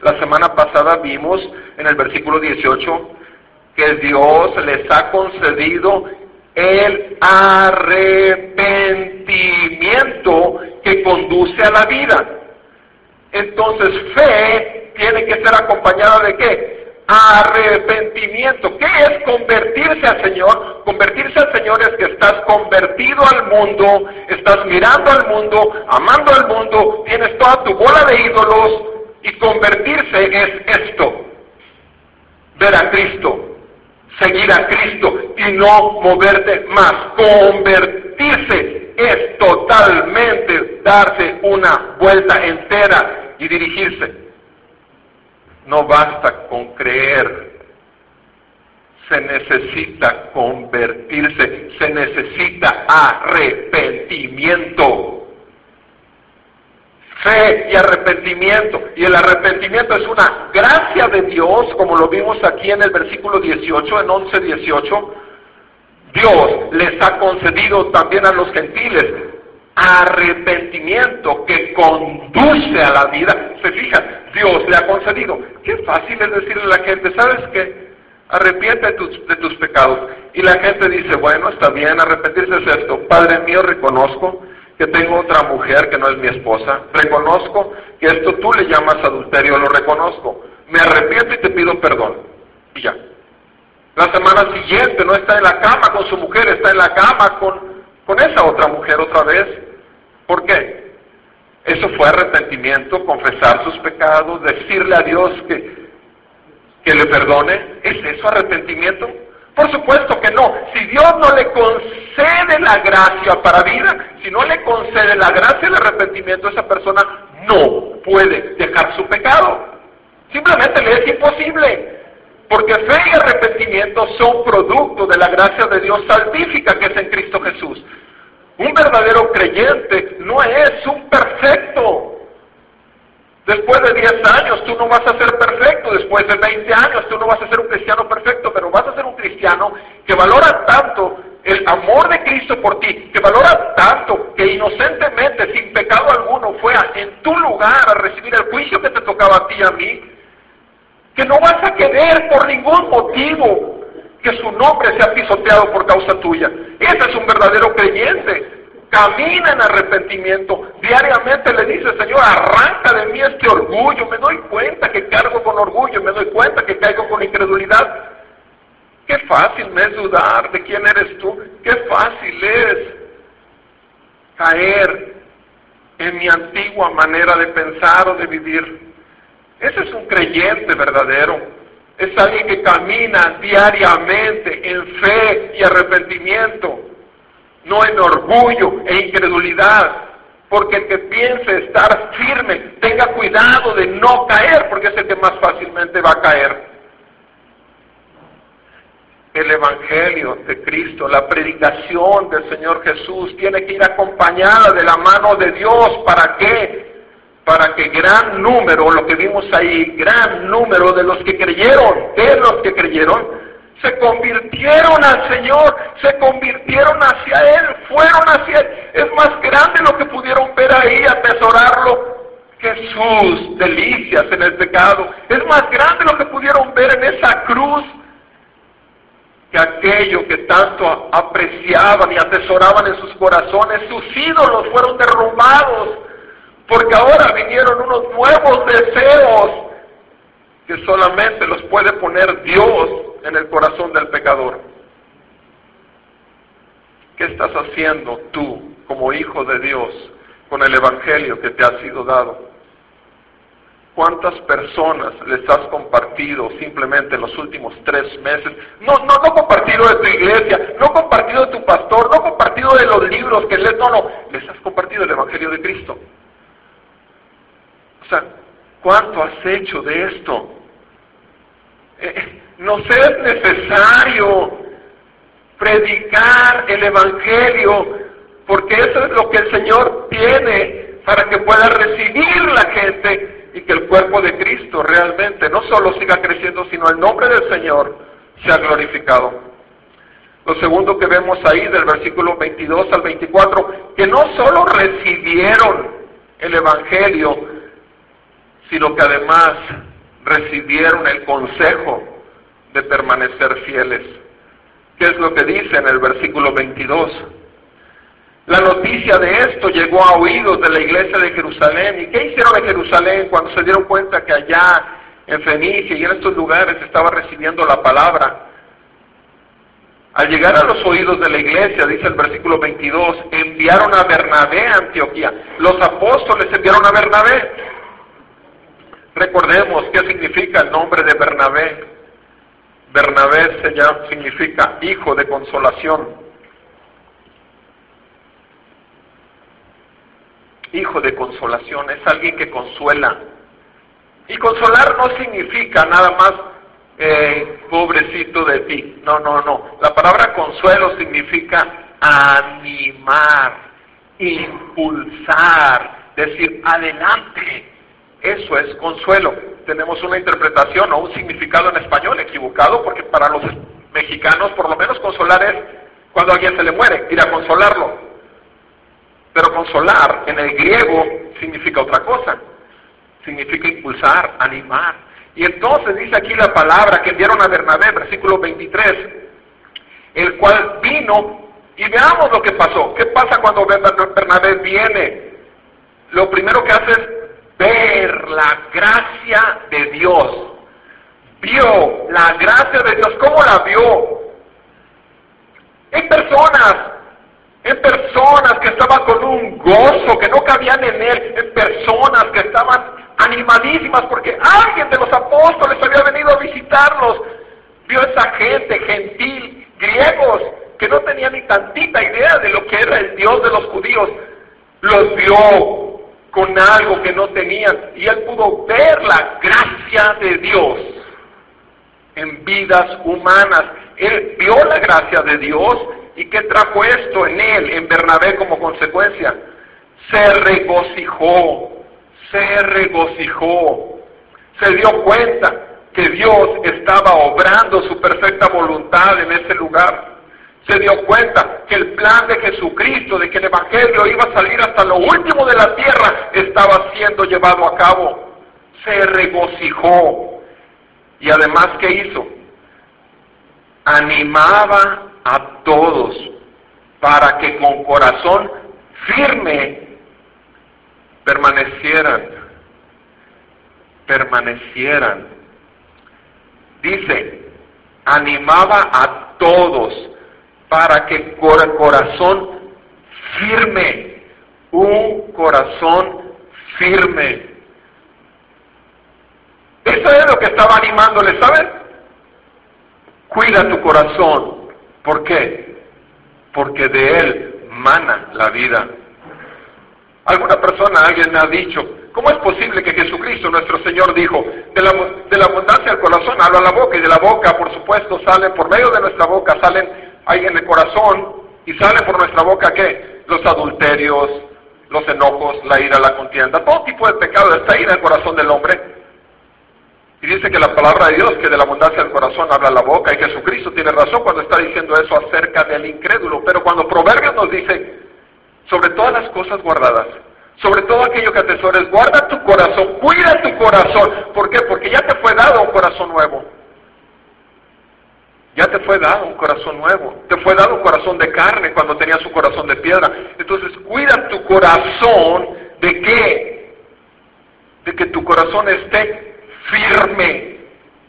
La semana pasada vimos en el versículo 18 que Dios les ha concedido el arrepentimiento que conduce a la vida. Entonces fe tiene que ser acompañada de qué? Arrepentimiento. ¿Qué es convertirse al Señor? Convertirse al Señor es que estás convertido al mundo, estás mirando al mundo, amando al mundo, tienes toda tu bola de ídolos y convertirse es esto. Ver a Cristo, seguir a Cristo y no moverte más. Convertirse es totalmente darse una vuelta entera y dirigirse. No basta con creer, se necesita convertirse, se necesita arrepentimiento. Fe y arrepentimiento. Y el arrepentimiento es una gracia de Dios, como lo vimos aquí en el versículo 18, en 11, 18. Dios les ha concedido también a los gentiles arrepentimiento que conduce a la vida. Se fijan, Dios le ha concedido. Qué fácil es decirle a la gente, ¿sabes qué? Arrepiente de tus, de tus pecados. Y la gente dice, bueno, está bien, arrepentirse es esto. Padre mío, reconozco que tengo otra mujer que no es mi esposa. Reconozco que esto tú le llamas adulterio, lo reconozco. Me arrepiento y te pido perdón. Y ya. La semana siguiente no está en la cama con su mujer, está en la cama con con esa otra mujer otra vez. ¿Por qué? Eso fue arrepentimiento, confesar sus pecados, decirle a Dios que, que le perdone. ¿Es eso arrepentimiento? Por supuesto que no. Si Dios no le concede la gracia para vida, si no le concede la gracia el arrepentimiento, esa persona no puede dejar su pecado. Simplemente le es imposible. Porque fe y arrepentimiento son producto de la gracia de Dios salvífica que es en Cristo Jesús. Un verdadero creyente no es un perfecto. Después de 10 años tú no vas a ser perfecto, después de 20 años tú no vas a ser un cristiano perfecto, pero vas a ser un cristiano que valora tanto el amor de Cristo por ti, que valora tanto que inocentemente, sin pecado alguno, fue en tu lugar a recibir el juicio que te tocaba a ti y a mí, que no vas a querer por ningún motivo que su nombre sea pisoteado por causa tuya. Ese es un verdadero creyente. Camina en arrepentimiento. Diariamente le dice, Señor, arranca de mí este orgullo. Me doy cuenta que cargo con orgullo. Me doy cuenta que caigo con incredulidad. Qué fácil me es dudar de quién eres tú. Qué fácil es caer en mi antigua manera de pensar o de vivir. Ese es un creyente verdadero. Es alguien que camina diariamente en fe y arrepentimiento, no en orgullo e incredulidad. Porque el que piense estar firme, tenga cuidado de no caer, porque es el que más fácilmente va a caer. El Evangelio de Cristo, la predicación del Señor Jesús tiene que ir acompañada de la mano de Dios. ¿Para qué? Para que gran número, lo que vimos ahí, gran número de los que creyeron, de los que creyeron, se convirtieron al Señor, se convirtieron hacia Él, fueron hacia Él. Es más grande lo que pudieron ver ahí, atesorarlo, que sus delicias en el pecado. Es más grande lo que pudieron ver en esa cruz que aquello que tanto apreciaban y atesoraban en sus corazones, sus ídolos fueron derrumbados, porque ahora vinieron unos nuevos deseos que solamente los puede poner Dios en el corazón del pecador. ¿Qué estás haciendo tú como hijo de Dios con el Evangelio que te ha sido dado? ¿Cuántas personas les has compartido simplemente en los últimos tres meses? No, no, no compartido de tu iglesia, no compartido de tu pastor, no compartido de los libros que lees, no, no, les has compartido el Evangelio de Cristo. O sea, ¿cuánto has hecho de esto? Eh, no es necesario predicar el Evangelio, porque eso es lo que el Señor tiene para que pueda recibir la gente y que el cuerpo de Cristo realmente no solo siga creciendo, sino el nombre del Señor sea glorificado. Lo segundo que vemos ahí del versículo 22 al 24, que no solo recibieron el Evangelio, sino que además recibieron el consejo de permanecer fieles. ¿Qué es lo que dice en el versículo 22? La noticia de esto llegó a oídos de la iglesia de Jerusalén. ¿Y qué hicieron en Jerusalén cuando se dieron cuenta que allá en Fenicia y en estos lugares estaba recibiendo la palabra? Al llegar a los oídos de la iglesia, dice el versículo 22, enviaron a Bernabé a Antioquía. Los apóstoles enviaron a Bernabé. Recordemos qué significa el nombre de Bernabé. Bernabé se llama, significa hijo de consolación. hijo de consolación, es alguien que consuela. Y consolar no significa nada más eh, pobrecito de ti. No, no, no. La palabra consuelo significa animar, impulsar, decir adelante. Eso es consuelo. Tenemos una interpretación o un significado en español equivocado porque para los mexicanos por lo menos consolar es cuando alguien se le muere, ir a consolarlo. Pero consolar en el griego significa otra cosa. Significa impulsar, animar. Y entonces dice aquí la palabra que enviaron a Bernabé, versículo 23, el cual vino y veamos lo que pasó. ¿Qué pasa cuando Bernabé viene? Lo primero que hace es ver la gracia de Dios. Vio la gracia de Dios. ¿Cómo la vio? Hay personas en personas que estaban con un gozo que no cabían en él, en personas que estaban animadísimas porque alguien de los apóstoles había venido a visitarlos. Vio esa gente gentil, griegos, que no tenían ni tantita idea de lo que era el Dios de los judíos. Los vio con algo que no tenían y él pudo ver la gracia de Dios en vidas humanas. Él vio la gracia de Dios ¿Y qué trajo esto en él, en Bernabé como consecuencia? Se regocijó, se regocijó, se dio cuenta que Dios estaba obrando su perfecta voluntad en ese lugar. Se dio cuenta que el plan de Jesucristo, de que el Evangelio iba a salir hasta lo último de la tierra, estaba siendo llevado a cabo. Se regocijó. Y además, ¿qué hizo? Animaba a todos para que con corazón firme permanecieran, permanecieran. Dice, animaba a todos para que con corazón firme, un corazón firme. Eso es lo que estaba animándole, ¿saben? Cuida tu corazón, ¿Por qué? Porque de él mana la vida. Alguna persona, alguien me ha dicho, ¿cómo es posible que Jesucristo, nuestro Señor, dijo, de la, de la abundancia del corazón habla la boca y de la boca, por supuesto, salen, por medio de nuestra boca, salen ahí en el corazón y salen por nuestra boca qué? Los adulterios, los enojos, la ira, la contienda, todo tipo de pecado está ahí en el corazón del hombre. Y dice que la palabra de Dios, que de la abundancia del corazón habla la boca, y Jesucristo tiene razón cuando está diciendo eso acerca del incrédulo. Pero cuando Proverbios nos dice, sobre todas las cosas guardadas, sobre todo aquello que atesores, guarda tu corazón, cuida tu corazón. ¿Por qué? Porque ya te fue dado un corazón nuevo. Ya te fue dado un corazón nuevo. Te fue dado un corazón de carne cuando tenías un corazón de piedra. Entonces, cuida tu corazón de qué? De que tu corazón esté firme,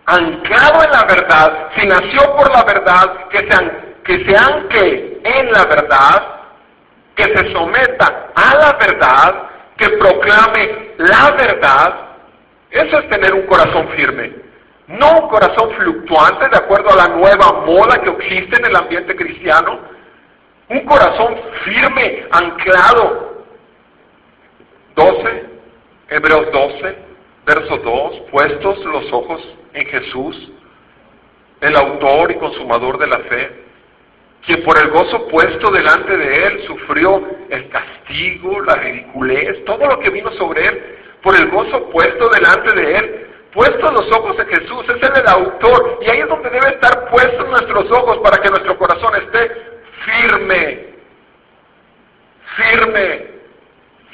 anclado en la verdad, si nació por la verdad, que se, que se ancle en la verdad, que se someta a la verdad, que proclame la verdad. Eso es tener un corazón firme. No un corazón fluctuante de acuerdo a la nueva moda que existe en el ambiente cristiano. Un corazón firme, anclado. 12, Hebreos 12, verso 2, puestos los ojos en Jesús, el autor y consumador de la fe, quien por el gozo puesto delante de él sufrió el castigo, la ridiculez, todo lo que vino sobre él, por el gozo puesto delante de él, puestos los ojos en Jesús, es él el autor, y ahí es donde debe estar puestos nuestros ojos para que nuestro corazón esté firme, firme,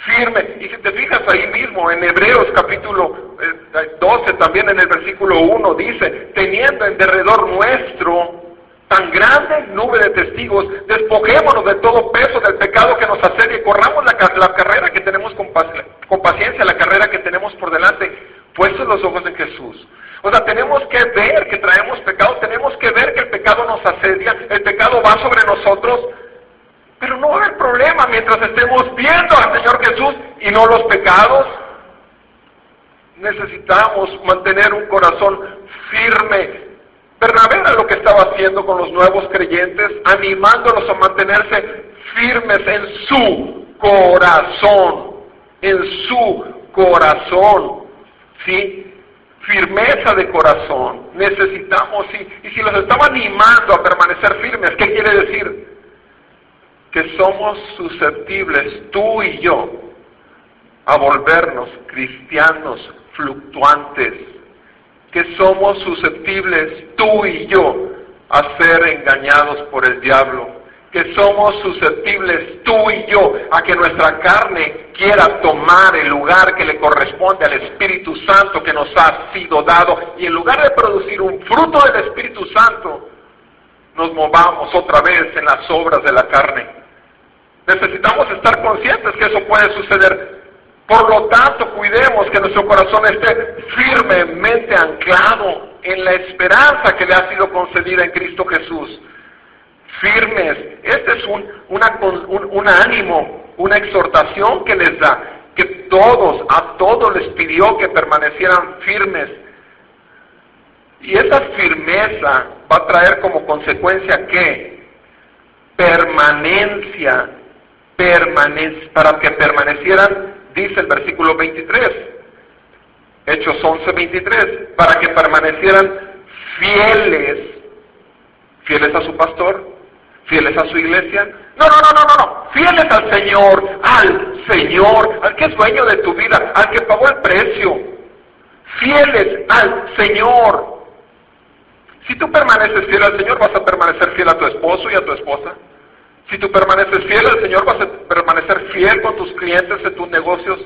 firme. Y si te fijas ahí mismo, en Hebreos capítulo 12, eh, también en el versículo 1, dice, teniendo en derredor nuestro tan grande nube de testigos, despojémonos de todo peso del pecado que nos asedia y corramos la, carrera que tenemos con, con, paciencia, la carrera que tenemos por delante, puestos los ojos en Jesús. O sea, tenemos que ver que traemos pecado, tenemos que ver que el pecado nos asedia, el pecado va sobre nosotros, pero no va a haber problema mientras estemos viendo al Señor Jesús y no los pecados. Necesitamos mantener un corazón firme, Bernabé era lo que estaba haciendo con los nuevos creyentes, animándolos a mantenerse firmes en su corazón, en su corazón, ¿sí? Firmeza de corazón. Necesitamos, sí. Y si los estaba animando a permanecer firmes, ¿qué quiere decir? Que somos susceptibles, tú y yo, a volvernos cristianos fluctuantes, que somos susceptibles, tú y yo, a ser engañados por el diablo, que somos susceptibles, tú y yo, a que nuestra carne quiera tomar el lugar que le corresponde al Espíritu Santo que nos ha sido dado, y en lugar de producir un fruto del Espíritu Santo, nos movamos otra vez en las obras de la carne. Necesitamos estar conscientes que eso puede suceder por lo tanto, cuidemos que nuestro corazón esté firmemente anclado en la esperanza que le ha sido concedida en Cristo Jesús. Firmes. Este es un, un, ánimo, una exhortación que les da, que todos, a todos les pidió que permanecieran firmes. Y esa firmeza va a traer como consecuencia que permanencia, permanece, para que permanecieran dice el versículo 23, Hechos 11, 23, para que permanecieran fieles, fieles a su pastor, fieles a su iglesia. No, no, no, no, no, no, fieles al Señor, al Señor, al que es dueño de tu vida, al que pagó el precio. Fieles al Señor. Si tú permaneces fiel al Señor, vas a permanecer fiel a tu esposo y a tu esposa. Si tú permaneces fiel al Señor, vas a permanecer fiel con tus clientes en tus negocios.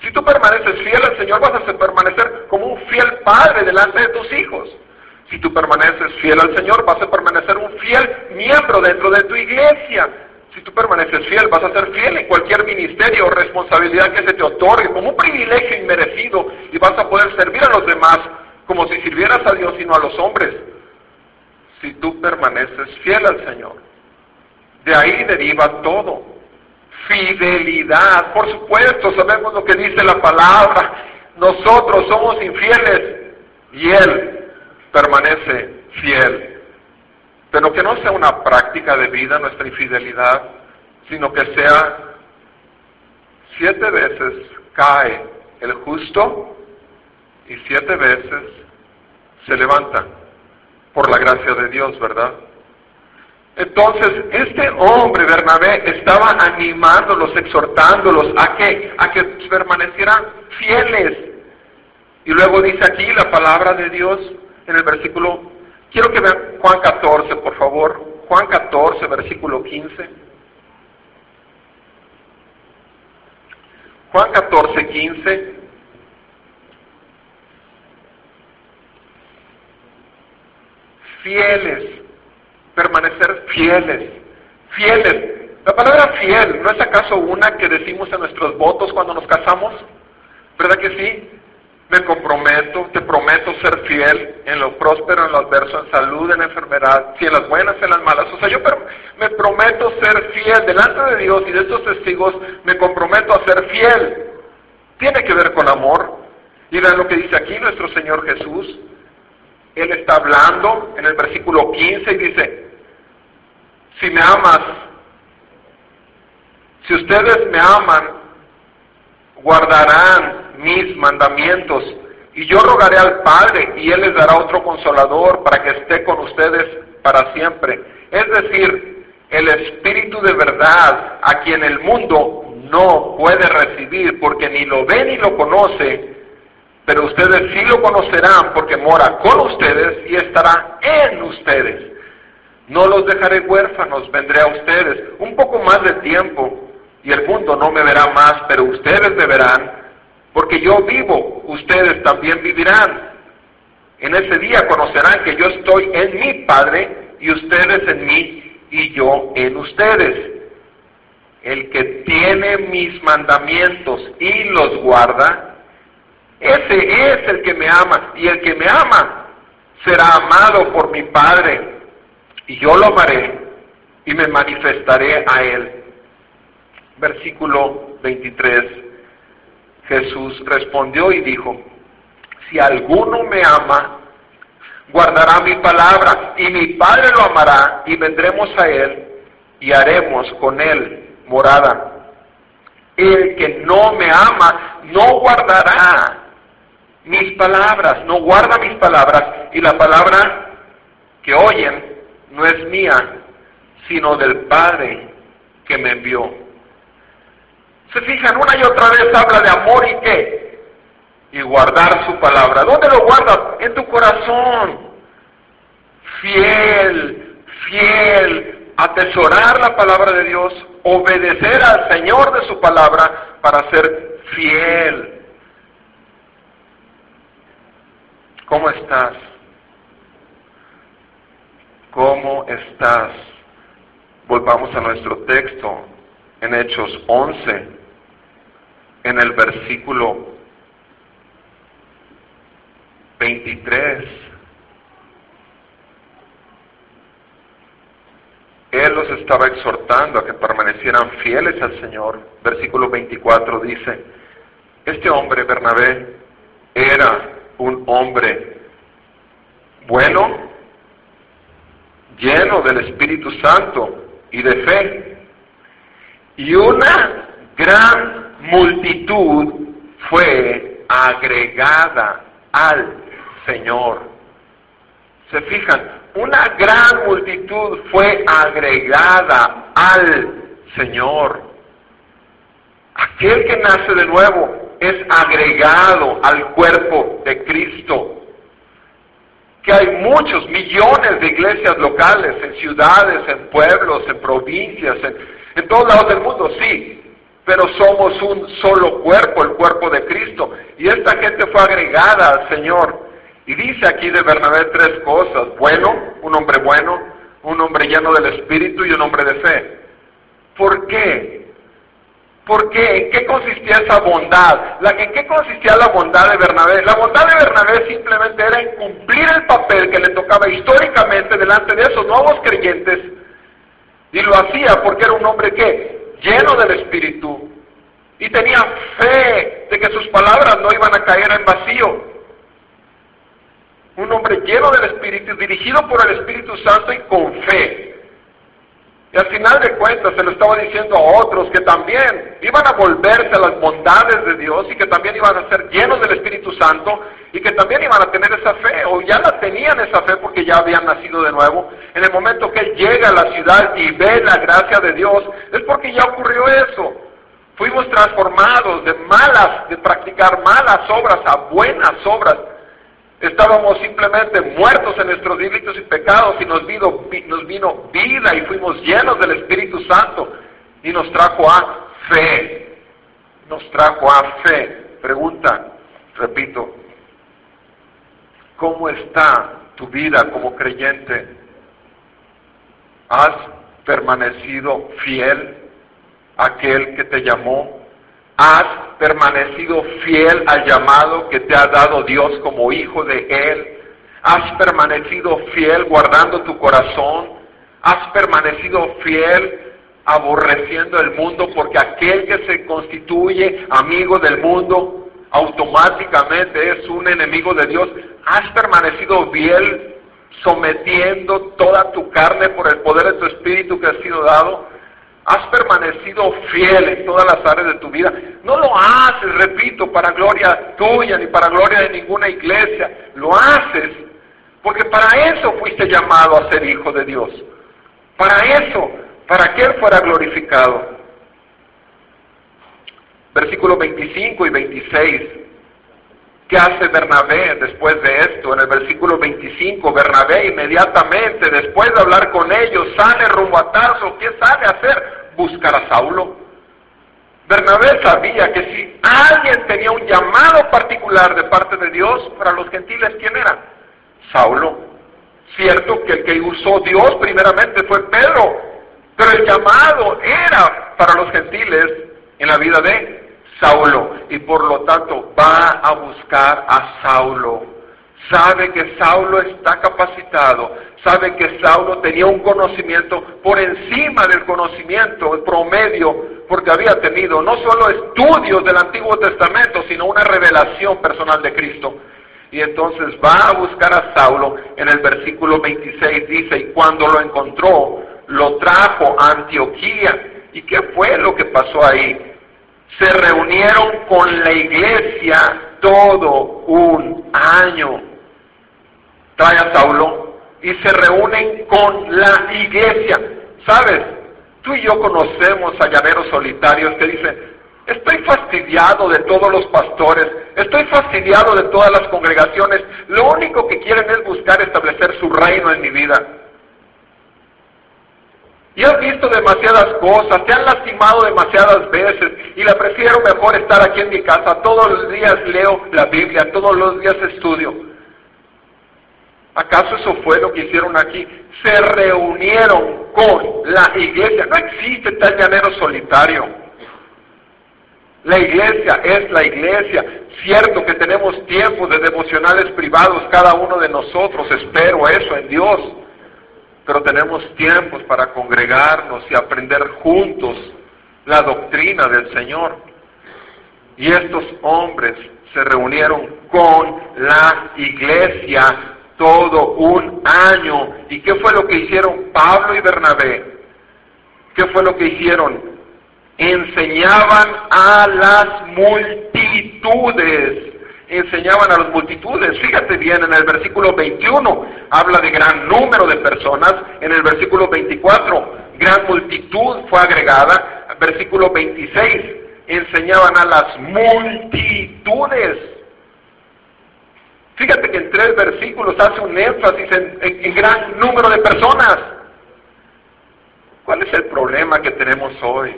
Si tú permaneces fiel al Señor, vas a permanecer como un fiel padre delante de tus hijos. Si tú permaneces fiel al Señor, vas a permanecer un fiel miembro dentro de tu iglesia. Si tú permaneces fiel, vas a ser fiel en cualquier ministerio o responsabilidad que se te otorgue como un privilegio inmerecido y vas a poder servir a los demás como si sirvieras a Dios y no a los hombres. Si tú permaneces fiel al Señor. De ahí deriva todo. Fidelidad, por supuesto, sabemos lo que dice la palabra. Nosotros somos infieles y Él permanece fiel. Pero que no sea una práctica de vida nuestra infidelidad, sino que sea siete veces cae el justo y siete veces se levanta por la gracia de Dios, ¿verdad? Entonces, este hombre, Bernabé, estaba animándolos, exhortándolos a que, a que permanecieran fieles. Y luego dice aquí la palabra de Dios en el versículo, quiero que vean Juan 14, por favor, Juan 14, versículo 15. Juan 14, 15. Fieles permanecer fieles, fieles. La palabra fiel, ¿no es acaso una que decimos en nuestros votos cuando nos casamos? ¿Verdad que sí? Me comprometo, te prometo ser fiel en lo próspero, en lo adverso, en salud, en enfermedad, si en las buenas, en las malas. O sea, yo me prometo ser fiel delante de Dios y de estos testigos, me comprometo a ser fiel. Tiene que ver con amor. Y vean lo que dice aquí nuestro Señor Jesús. Él está hablando en el versículo 15 y dice, si me amas, si ustedes me aman, guardarán mis mandamientos. Y yo rogaré al Padre y Él les dará otro consolador para que esté con ustedes para siempre. Es decir, el Espíritu de verdad a quien el mundo no puede recibir porque ni lo ve ni lo conoce, pero ustedes sí lo conocerán porque mora con ustedes y estará en ustedes. No los dejaré huérfanos, vendré a ustedes un poco más de tiempo y el mundo no me verá más, pero ustedes me verán, porque yo vivo, ustedes también vivirán. En ese día conocerán que yo estoy en mi Padre y ustedes en mí y yo en ustedes. El que tiene mis mandamientos y los guarda, ese es el que me ama y el que me ama será amado por mi Padre y yo lo amaré y me manifestaré a él. Versículo 23. Jesús respondió y dijo, si alguno me ama, guardará mi palabra y mi Padre lo amará y vendremos a él y haremos con él morada. El que no me ama no guardará mis palabras, no guarda mis palabras y la palabra que oyen no es mía, sino del Padre que me envió. Se fijan, una y otra vez habla de amor y qué? Y guardar su palabra. ¿Dónde lo guardas? En tu corazón. Fiel, fiel, atesorar la palabra de Dios, obedecer al Señor de su palabra para ser fiel. ¿Cómo estás? ¿Cómo estás? Volvamos a nuestro texto en Hechos 11, en el versículo 23. Él los estaba exhortando a que permanecieran fieles al Señor. Versículo 24 dice, este hombre, Bernabé, era un hombre bueno, lleno del Espíritu Santo y de fe. Y una gran multitud fue agregada al Señor. Se fijan, una gran multitud fue agregada al Señor. Aquel que nace de nuevo es agregado al cuerpo de Cristo que hay muchos, millones de iglesias locales, en ciudades, en pueblos, en provincias, en, todos lados del mundo, sí, pero somos un solo cuerpo, el cuerpo de Cristo. Y esta gente fue agregada al Señor. Y dice aquí de Bernabé tres cosas. Bueno, un hombre bueno, un hombre lleno del Espíritu y un hombre de fe. ¿Por qué? ¿Por qué? ¿En qué consistía esa bondad? ¿En qué consistía la bondad de Bernabé? La bondad de Bernabé simplemente era en cumplir el papel que le tocaba históricamente delante de esos nuevos creyentes. Y lo hacía porque era un hombre que, lleno del Espíritu, y tenía fe de que sus palabras no iban a caer en vacío. Un hombre lleno del Espíritu, dirigido por el Espíritu Santo y con fe. Al final de cuentas se lo estaba diciendo a otros que también iban a volverse a las bondades de Dios y que también iban a ser llenos del Espíritu Santo y que también iban a tener esa fe, o ya la tenían esa fe porque ya habían nacido de nuevo. En el momento que él llega a la ciudad y ve la gracia de Dios, es porque ya ocurrió eso. Fuimos transformados de malas, de practicar malas obras a buenas obras. Estábamos simplemente muertos en nuestros delitos y pecados y nos vino, nos vino vida y fuimos llenos del Espíritu Santo y nos trajo a fe. Nos trajo a fe. Pregunta, repito, ¿cómo está tu vida como creyente? ¿Has permanecido fiel a aquel que te llamó? ¿Has permanecido fiel al llamado que te ha dado Dios como hijo de Él? ¿Has permanecido fiel guardando tu corazón? ¿Has permanecido fiel aborreciendo el mundo? Porque aquel que se constituye amigo del mundo automáticamente es un enemigo de Dios. ¿Has permanecido fiel sometiendo toda tu carne por el poder de tu espíritu que ha sido dado? Has permanecido fiel en todas las áreas de tu vida. No lo haces, repito, para gloria tuya ni para gloria de ninguna iglesia. Lo haces porque para eso fuiste llamado a ser hijo de Dios. Para eso, para que Él fuera glorificado. Versículos 25 y 26. ¿Qué hace Bernabé después de esto? En el versículo 25, Bernabé inmediatamente, después de hablar con ellos, sale rumbo a Tarso. ¿Qué sabe hacer? Buscar a Saulo. Bernabé sabía que si alguien tenía un llamado particular de parte de Dios para los gentiles, ¿quién era? Saulo. Cierto que el que usó Dios primeramente fue Pedro, pero el llamado era para los gentiles en la vida de Saulo y por lo tanto va a buscar a Saulo sabe que Saulo está capacitado, sabe que Saulo tenía un conocimiento por encima del conocimiento el promedio, porque había tenido no solo estudios del Antiguo Testamento, sino una revelación personal de Cristo. Y entonces va a buscar a Saulo, en el versículo 26 dice, y cuando lo encontró, lo trajo a Antioquía. ¿Y qué fue lo que pasó ahí? Se reunieron con la iglesia todo un año trae a Saulo y se reúnen con la iglesia. ¿Sabes? Tú y yo conocemos a llaneros solitarios que dicen, estoy fastidiado de todos los pastores, estoy fastidiado de todas las congregaciones, lo único que quieren es buscar establecer su reino en mi vida. Y has visto demasiadas cosas, te han lastimado demasiadas veces y la prefiero mejor estar aquí en mi casa. Todos los días leo la Biblia, todos los días estudio. ¿Acaso eso fue lo que hicieron aquí? Se reunieron con la iglesia. No existe tal llanero solitario. La iglesia es la iglesia. Cierto que tenemos tiempos de devocionales privados cada uno de nosotros, espero eso en Dios. Pero tenemos tiempos para congregarnos y aprender juntos la doctrina del Señor. Y estos hombres se reunieron con la iglesia todo un año. ¿Y qué fue lo que hicieron Pablo y Bernabé? ¿Qué fue lo que hicieron? Enseñaban a las multitudes. Enseñaban a las multitudes. Fíjate bien, en el versículo 21 habla de gran número de personas. En el versículo 24, gran multitud fue agregada. Versículo 26, enseñaban a las multitudes. Fíjate que en tres versículos hace un énfasis en, gran número de personas. ¿Cuál es el problema que tenemos hoy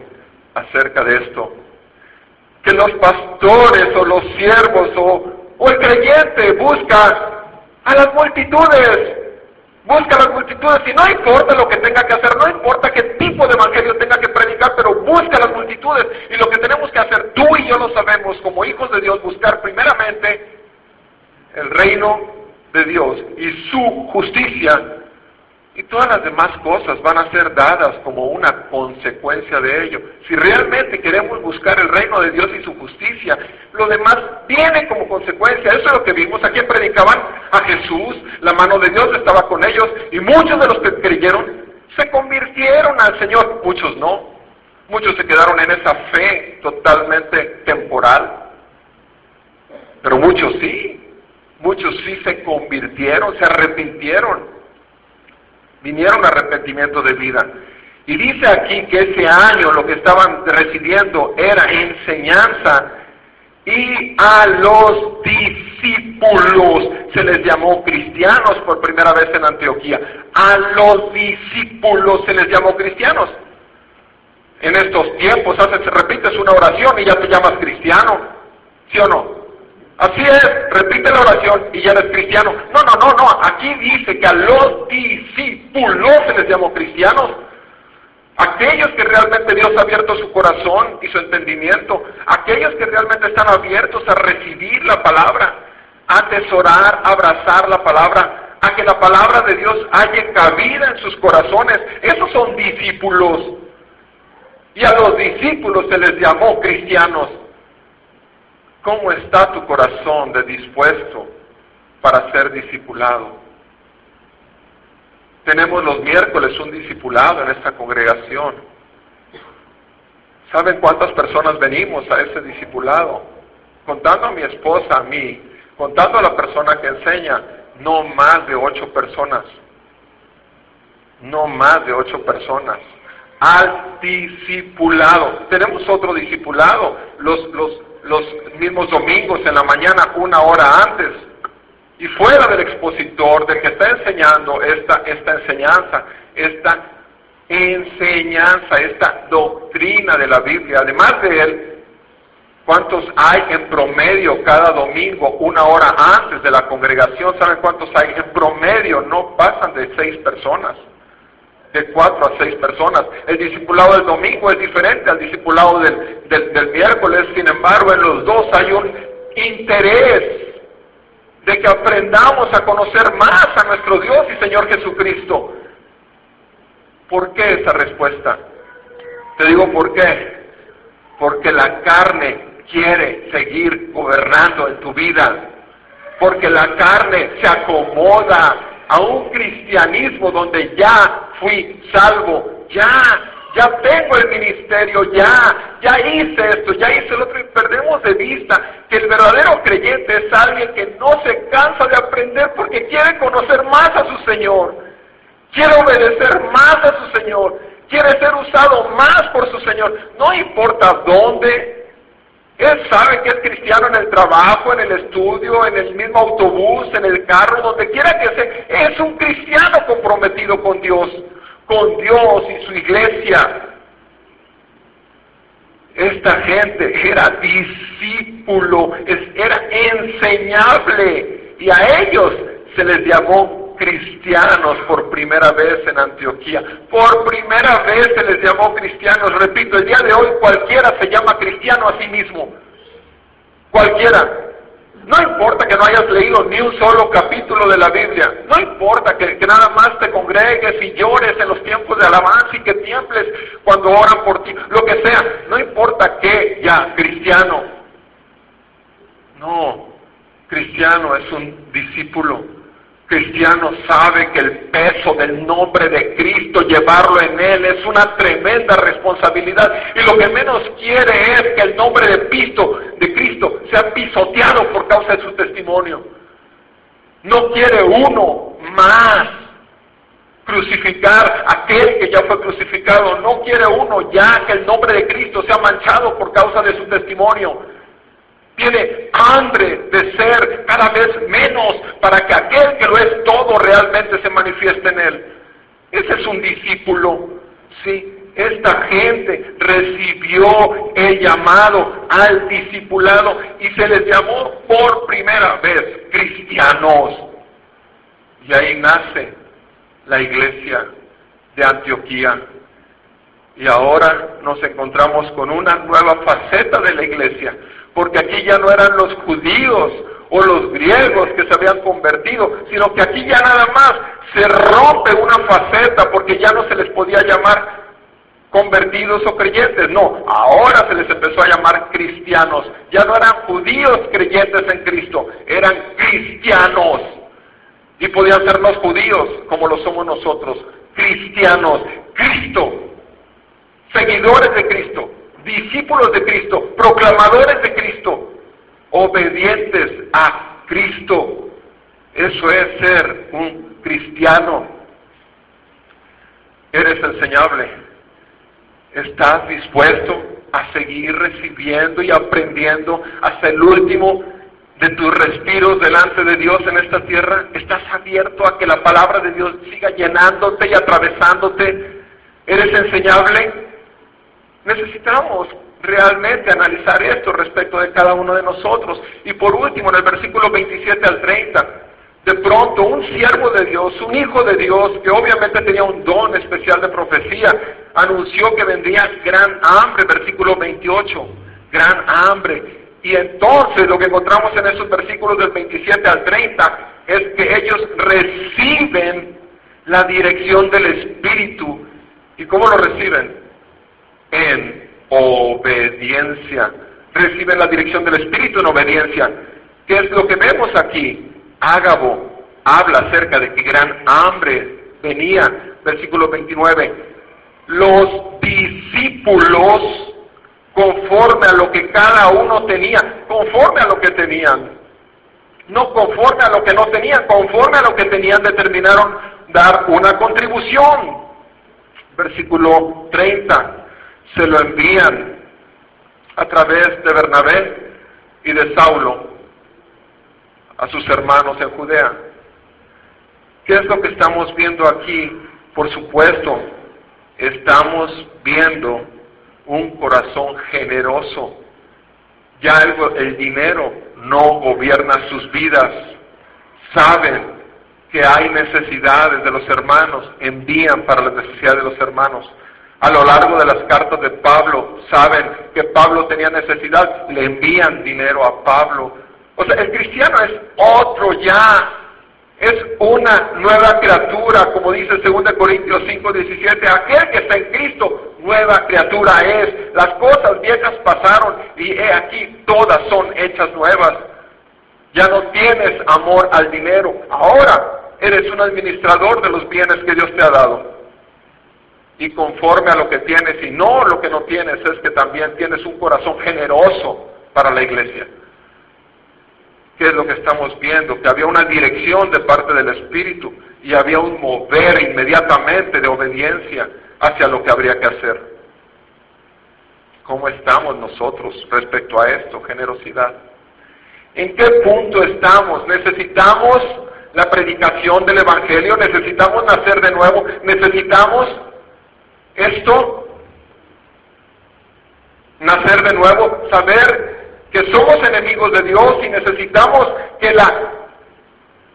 acerca de esto? Que los pastores o los siervos o, el creyente busca a las multitudes, busca a las multitudes. Y no importa lo que tenga que hacer, no importa qué tipo de evangelio tenga que predicar, pero busca a las multitudes. Y lo que tenemos que hacer, tú y yo lo sabemos como hijos de Dios, buscar primeramente el reino de Dios y su justicia, y todas las demás cosas van a ser dadas como una consecuencia de ello. Si realmente queremos buscar el reino de Dios y su justicia, lo demás viene como consecuencia. Eso es lo que vimos. Aquí predicaban a Jesús, la mano de Dios estaba con ellos, y muchos de los que creyeron se convirtieron al Señor, muchos no, muchos se quedaron en esa fe totalmente temporal, pero muchos sí, muchos sí se convirtieron, se arrepintieron, vinieron a arrepentimiento de vida. Y dice aquí que ese año lo que estaban recibiendo era enseñanza y a los discípulos se les llamó cristianos por primera vez en Antioquía. A los discípulos se les llamó cristianos. En estos tiempos haces, repites una oración y ya te llamas cristiano. ¿Sí o no? Así es, repite la oración y ya eres cristiano. No, no, no, no. Aquí dice que a los discípulos se les llamó cristianos. Aquellos que realmente Dios ha abierto su corazón y su entendimiento, aquellos que realmente están abiertos a recibir la palabra, a atesorar, abrazar la palabra, a que la palabra de Dios haya cabida en sus corazones, esos son discípulos. Y a los discípulos se les llamó cristianos. ¿Cómo está tu corazón de dispuesto para ser discipulado? Tenemos los miércoles un discipulado en esta congregación. ¿Saben cuántas personas venimos a ese discipulado? Contando a mi esposa, a mí, contando a la persona que enseña, no más de ocho personas. No más de ocho personas. Al discipulado. Tenemos otro discipulado, los, los, los mismos domingos en la mañana, una hora antes y fuera del expositor, del que está enseñando esta, esta enseñanza, esta enseñanza, esta doctrina de la Biblia, además de él, ¿cuántos hay en promedio cada domingo, una hora antes de la congregación? ¿Saben cuántos hay? En promedio no pasan de seis personas, de cuatro a seis personas. El discipulado del domingo es diferente al discipulado del, del, miércoles, sin embargo, en los dos hay un interés de que aprendamos a conocer más a nuestro Dios y Señor Jesucristo. ¿Por qué esa respuesta? Te digo por qué. Porque la carne quiere seguir gobernando en tu vida. Porque la carne se acomoda a un cristianismo donde ya fui salvo, ya ya tengo el ministerio, ya, ya hice esto, ya hice el otro, y perdemos de vista que el verdadero creyente es alguien que no se cansa de aprender porque quiere conocer más a su Señor, quiere obedecer más a su Señor, quiere ser usado más por su Señor, no importa dónde. Él sabe que es cristiano en el trabajo, en el estudio, en el mismo autobús, en el carro, donde quiera que sea. Es un cristiano comprometido con Dios con Dios y su iglesia. Esta gente era discípulo, era enseñable y a ellos se les llamó cristianos por primera vez en Antioquía. Por primera vez se les llamó cristianos. Repito, el día de hoy cualquiera se llama cristiano a sí mismo. Cualquiera. No importa que no hayas leído ni un solo capítulo de la Biblia. No importa que, nada más te congregues y llores en los tiempos de alabanza y que tiembles cuando oran por ti. Lo que sea. No importa que ya, cristiano. No, cristiano es un discípulo cristiano sabe que el peso del nombre de Cristo, llevarlo en él, es una tremenda responsabilidad. Y lo que menos quiere es que el nombre de Cristo, de Cristo sea pisoteado por causa de su testimonio. No quiere uno más crucificar a aquel que ya fue crucificado. No quiere uno ya que el nombre de Cristo sea manchado por causa de su testimonio tiene hambre de ser cada vez menos para que aquel que lo es todo realmente se manifieste en él. Ese es un discípulo, sí. Esta gente recibió el llamado al discipulado y se les llamó por primera vez cristianos. Y ahí nace la iglesia de Antioquía. Y ahora nos encontramos con una nueva faceta de la iglesia, porque aquí ya no eran los judíos o los griegos que se habían convertido, sino que aquí ya nada más se rompe una faceta porque ya no se les podía llamar convertidos o creyentes, no, ahora se les empezó a llamar cristianos, ya no eran judíos creyentes en Cristo, eran cristianos. Y podían ser los judíos como lo somos nosotros, cristianos, Cristo, seguidores de Cristo, discípulos de Cristo, proclamadores de Cristo, obedientes a Cristo. Eso es ser un cristiano. Eres enseñable. ¿Estás dispuesto a seguir recibiendo y aprendiendo hasta el último de tus respiros delante de Dios en esta tierra? ¿Estás abierto a que la palabra de Dios siga llenándote y atravesándote? ¿Eres enseñable? Necesitamos realmente analizar esto respecto de cada uno de nosotros. Y por último, en el versículo 27 al 30, de pronto un siervo de Dios, un hijo de Dios, que obviamente tenía un don especial de profecía, anunció que vendría gran hambre, versículo 28, gran hambre. Y entonces lo que encontramos en esos versículos del 27 al 30 es que ellos reciben la dirección del Espíritu. ¿Y cómo lo reciben? En obediencia. Reciben la dirección del Espíritu en obediencia. ¿Qué es lo que vemos aquí? Ágabo habla acerca de que gran hambre venía, versículo 29. Los discípulos, conforme a lo que cada uno tenía, conforme a lo que tenían, no conforme a lo que no tenían, conforme a lo que tenían, determinaron dar una contribución. Versículo 30, se lo envían a través de Bernabé y de Saulo a sus hermanos en Judea. ¿Qué es lo que estamos viendo aquí? Por supuesto, estamos viendo un corazón generoso. Ya el, dinero no gobierna sus vidas. Saben que hay necesidades de los hermanos, envían para las necesidades de los hermanos. A lo largo de las cartas de Pablo, saben que Pablo tenía necesidad, le envían dinero a Pablo o sea, el cristiano es otro ya, es una nueva criatura, como dice 2 Corintios 5, 17, aquel que está en Cristo, nueva criatura es, las cosas viejas pasaron y he aquí todas son hechas nuevas. Ya no tienes amor al dinero, ahora eres un administrador de los bienes que Dios te ha dado. Y conforme a lo que tienes y no lo que no tienes, es que también tienes un corazón generoso para la iglesia. ¿Qué es lo que estamos viendo? Que había una dirección de parte del Espíritu y había un mover inmediatamente de obediencia hacia lo que habría que hacer. ¿Cómo estamos nosotros respecto a esto? Generosidad. ¿En qué punto estamos? ¿Necesitamos la predicación del Evangelio? ¿Necesitamos nacer de nuevo? ¿Necesitamos esto? Nacer de nuevo, saber que somos enemigos de Dios y necesitamos que la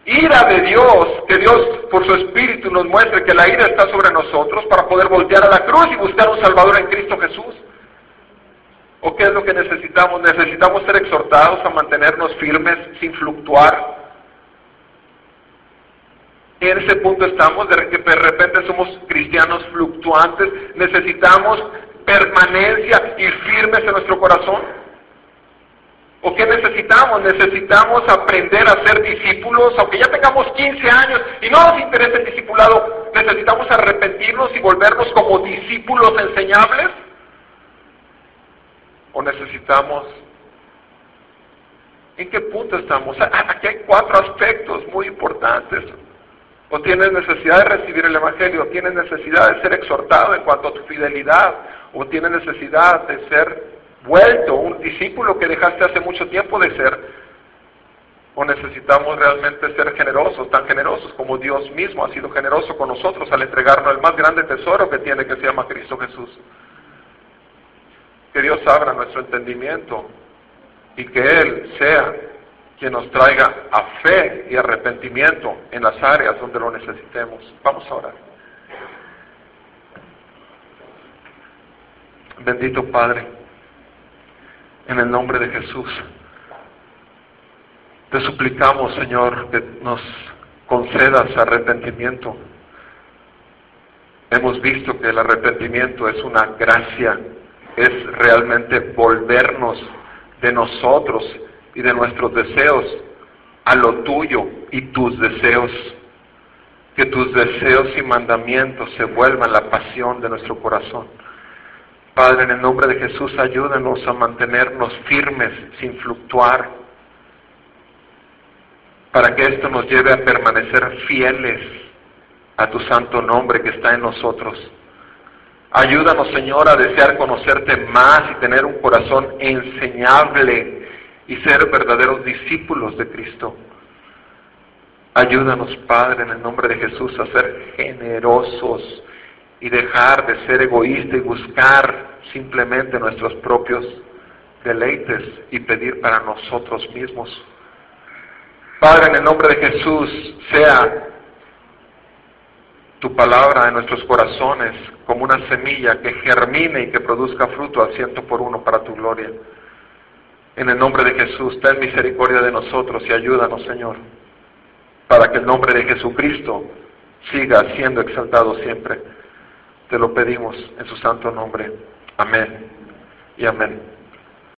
ira de Dios, que Dios por su Espíritu nos muestre que la ira está sobre nosotros para poder voltear a la cruz y buscar un Salvador en Cristo Jesús. ¿O qué es lo que necesitamos? Necesitamos ser exhortados a mantenernos firmes sin fluctuar. En ese punto estamos, de que de repente somos cristianos fluctuantes, necesitamos permanencia y firmes en nuestro corazón. ¿O qué necesitamos? Necesitamos aprender a ser discípulos, aunque ya tengamos 15 años y no nos interese el discipulado, necesitamos arrepentirnos y volvernos como discípulos enseñables. ¿O necesitamos... ¿En qué punto estamos? Aquí hay cuatro aspectos muy importantes. O tienes necesidad de recibir el Evangelio, o tienes necesidad de ser exhortado en cuanto a tu fidelidad, o tienes necesidad de ser vuelto un discípulo que dejaste hace mucho tiempo de ser? ¿O necesitamos realmente ser generosos, tan generosos como Dios mismo ha sido generoso con nosotros al entregarnos el más grande tesoro que tiene, que se llama Cristo Jesús? Que Dios abra nuestro entendimiento y que Él sea quien nos traiga a fe y arrepentimiento en las áreas donde lo necesitemos. Vamos a orar. Bendito Padre en el nombre de Jesús. Te suplicamos, Señor, que nos concedas arrepentimiento. Hemos visto que el arrepentimiento es una gracia, es realmente volvernos de nosotros y de nuestros deseos a lo tuyo y tus deseos. que tus deseos y mandamientos se vuelvan la pasión de nuestro corazón. Padre, en el nombre de Jesús, ayúdanos a mantenernos firmes sin fluctuar, para que esto nos lleve a permanecer fieles a tu santo nombre que está en nosotros. Ayúdanos, Señor, a desear conocerte más y tener un corazón enseñable y ser verdaderos discípulos de Cristo. Ayúdanos, Padre, en el nombre de Jesús, a ser generosos y dejar de ser egoístas y buscar simplemente nuestros propios deleites y pedir para nosotros mismos. Padre, en el nombre de Jesús, sea tu palabra en nuestros corazones como una semilla que germine y que produzca fruto al ciento por uno para tu gloria. En el nombre de Jesús, ten misericordia de nosotros y ayúdanos, Señor, para que el nombre de Jesucristo siga siendo exaltado siempre. Te lo pedimos en su santo nombre. Amén y amén.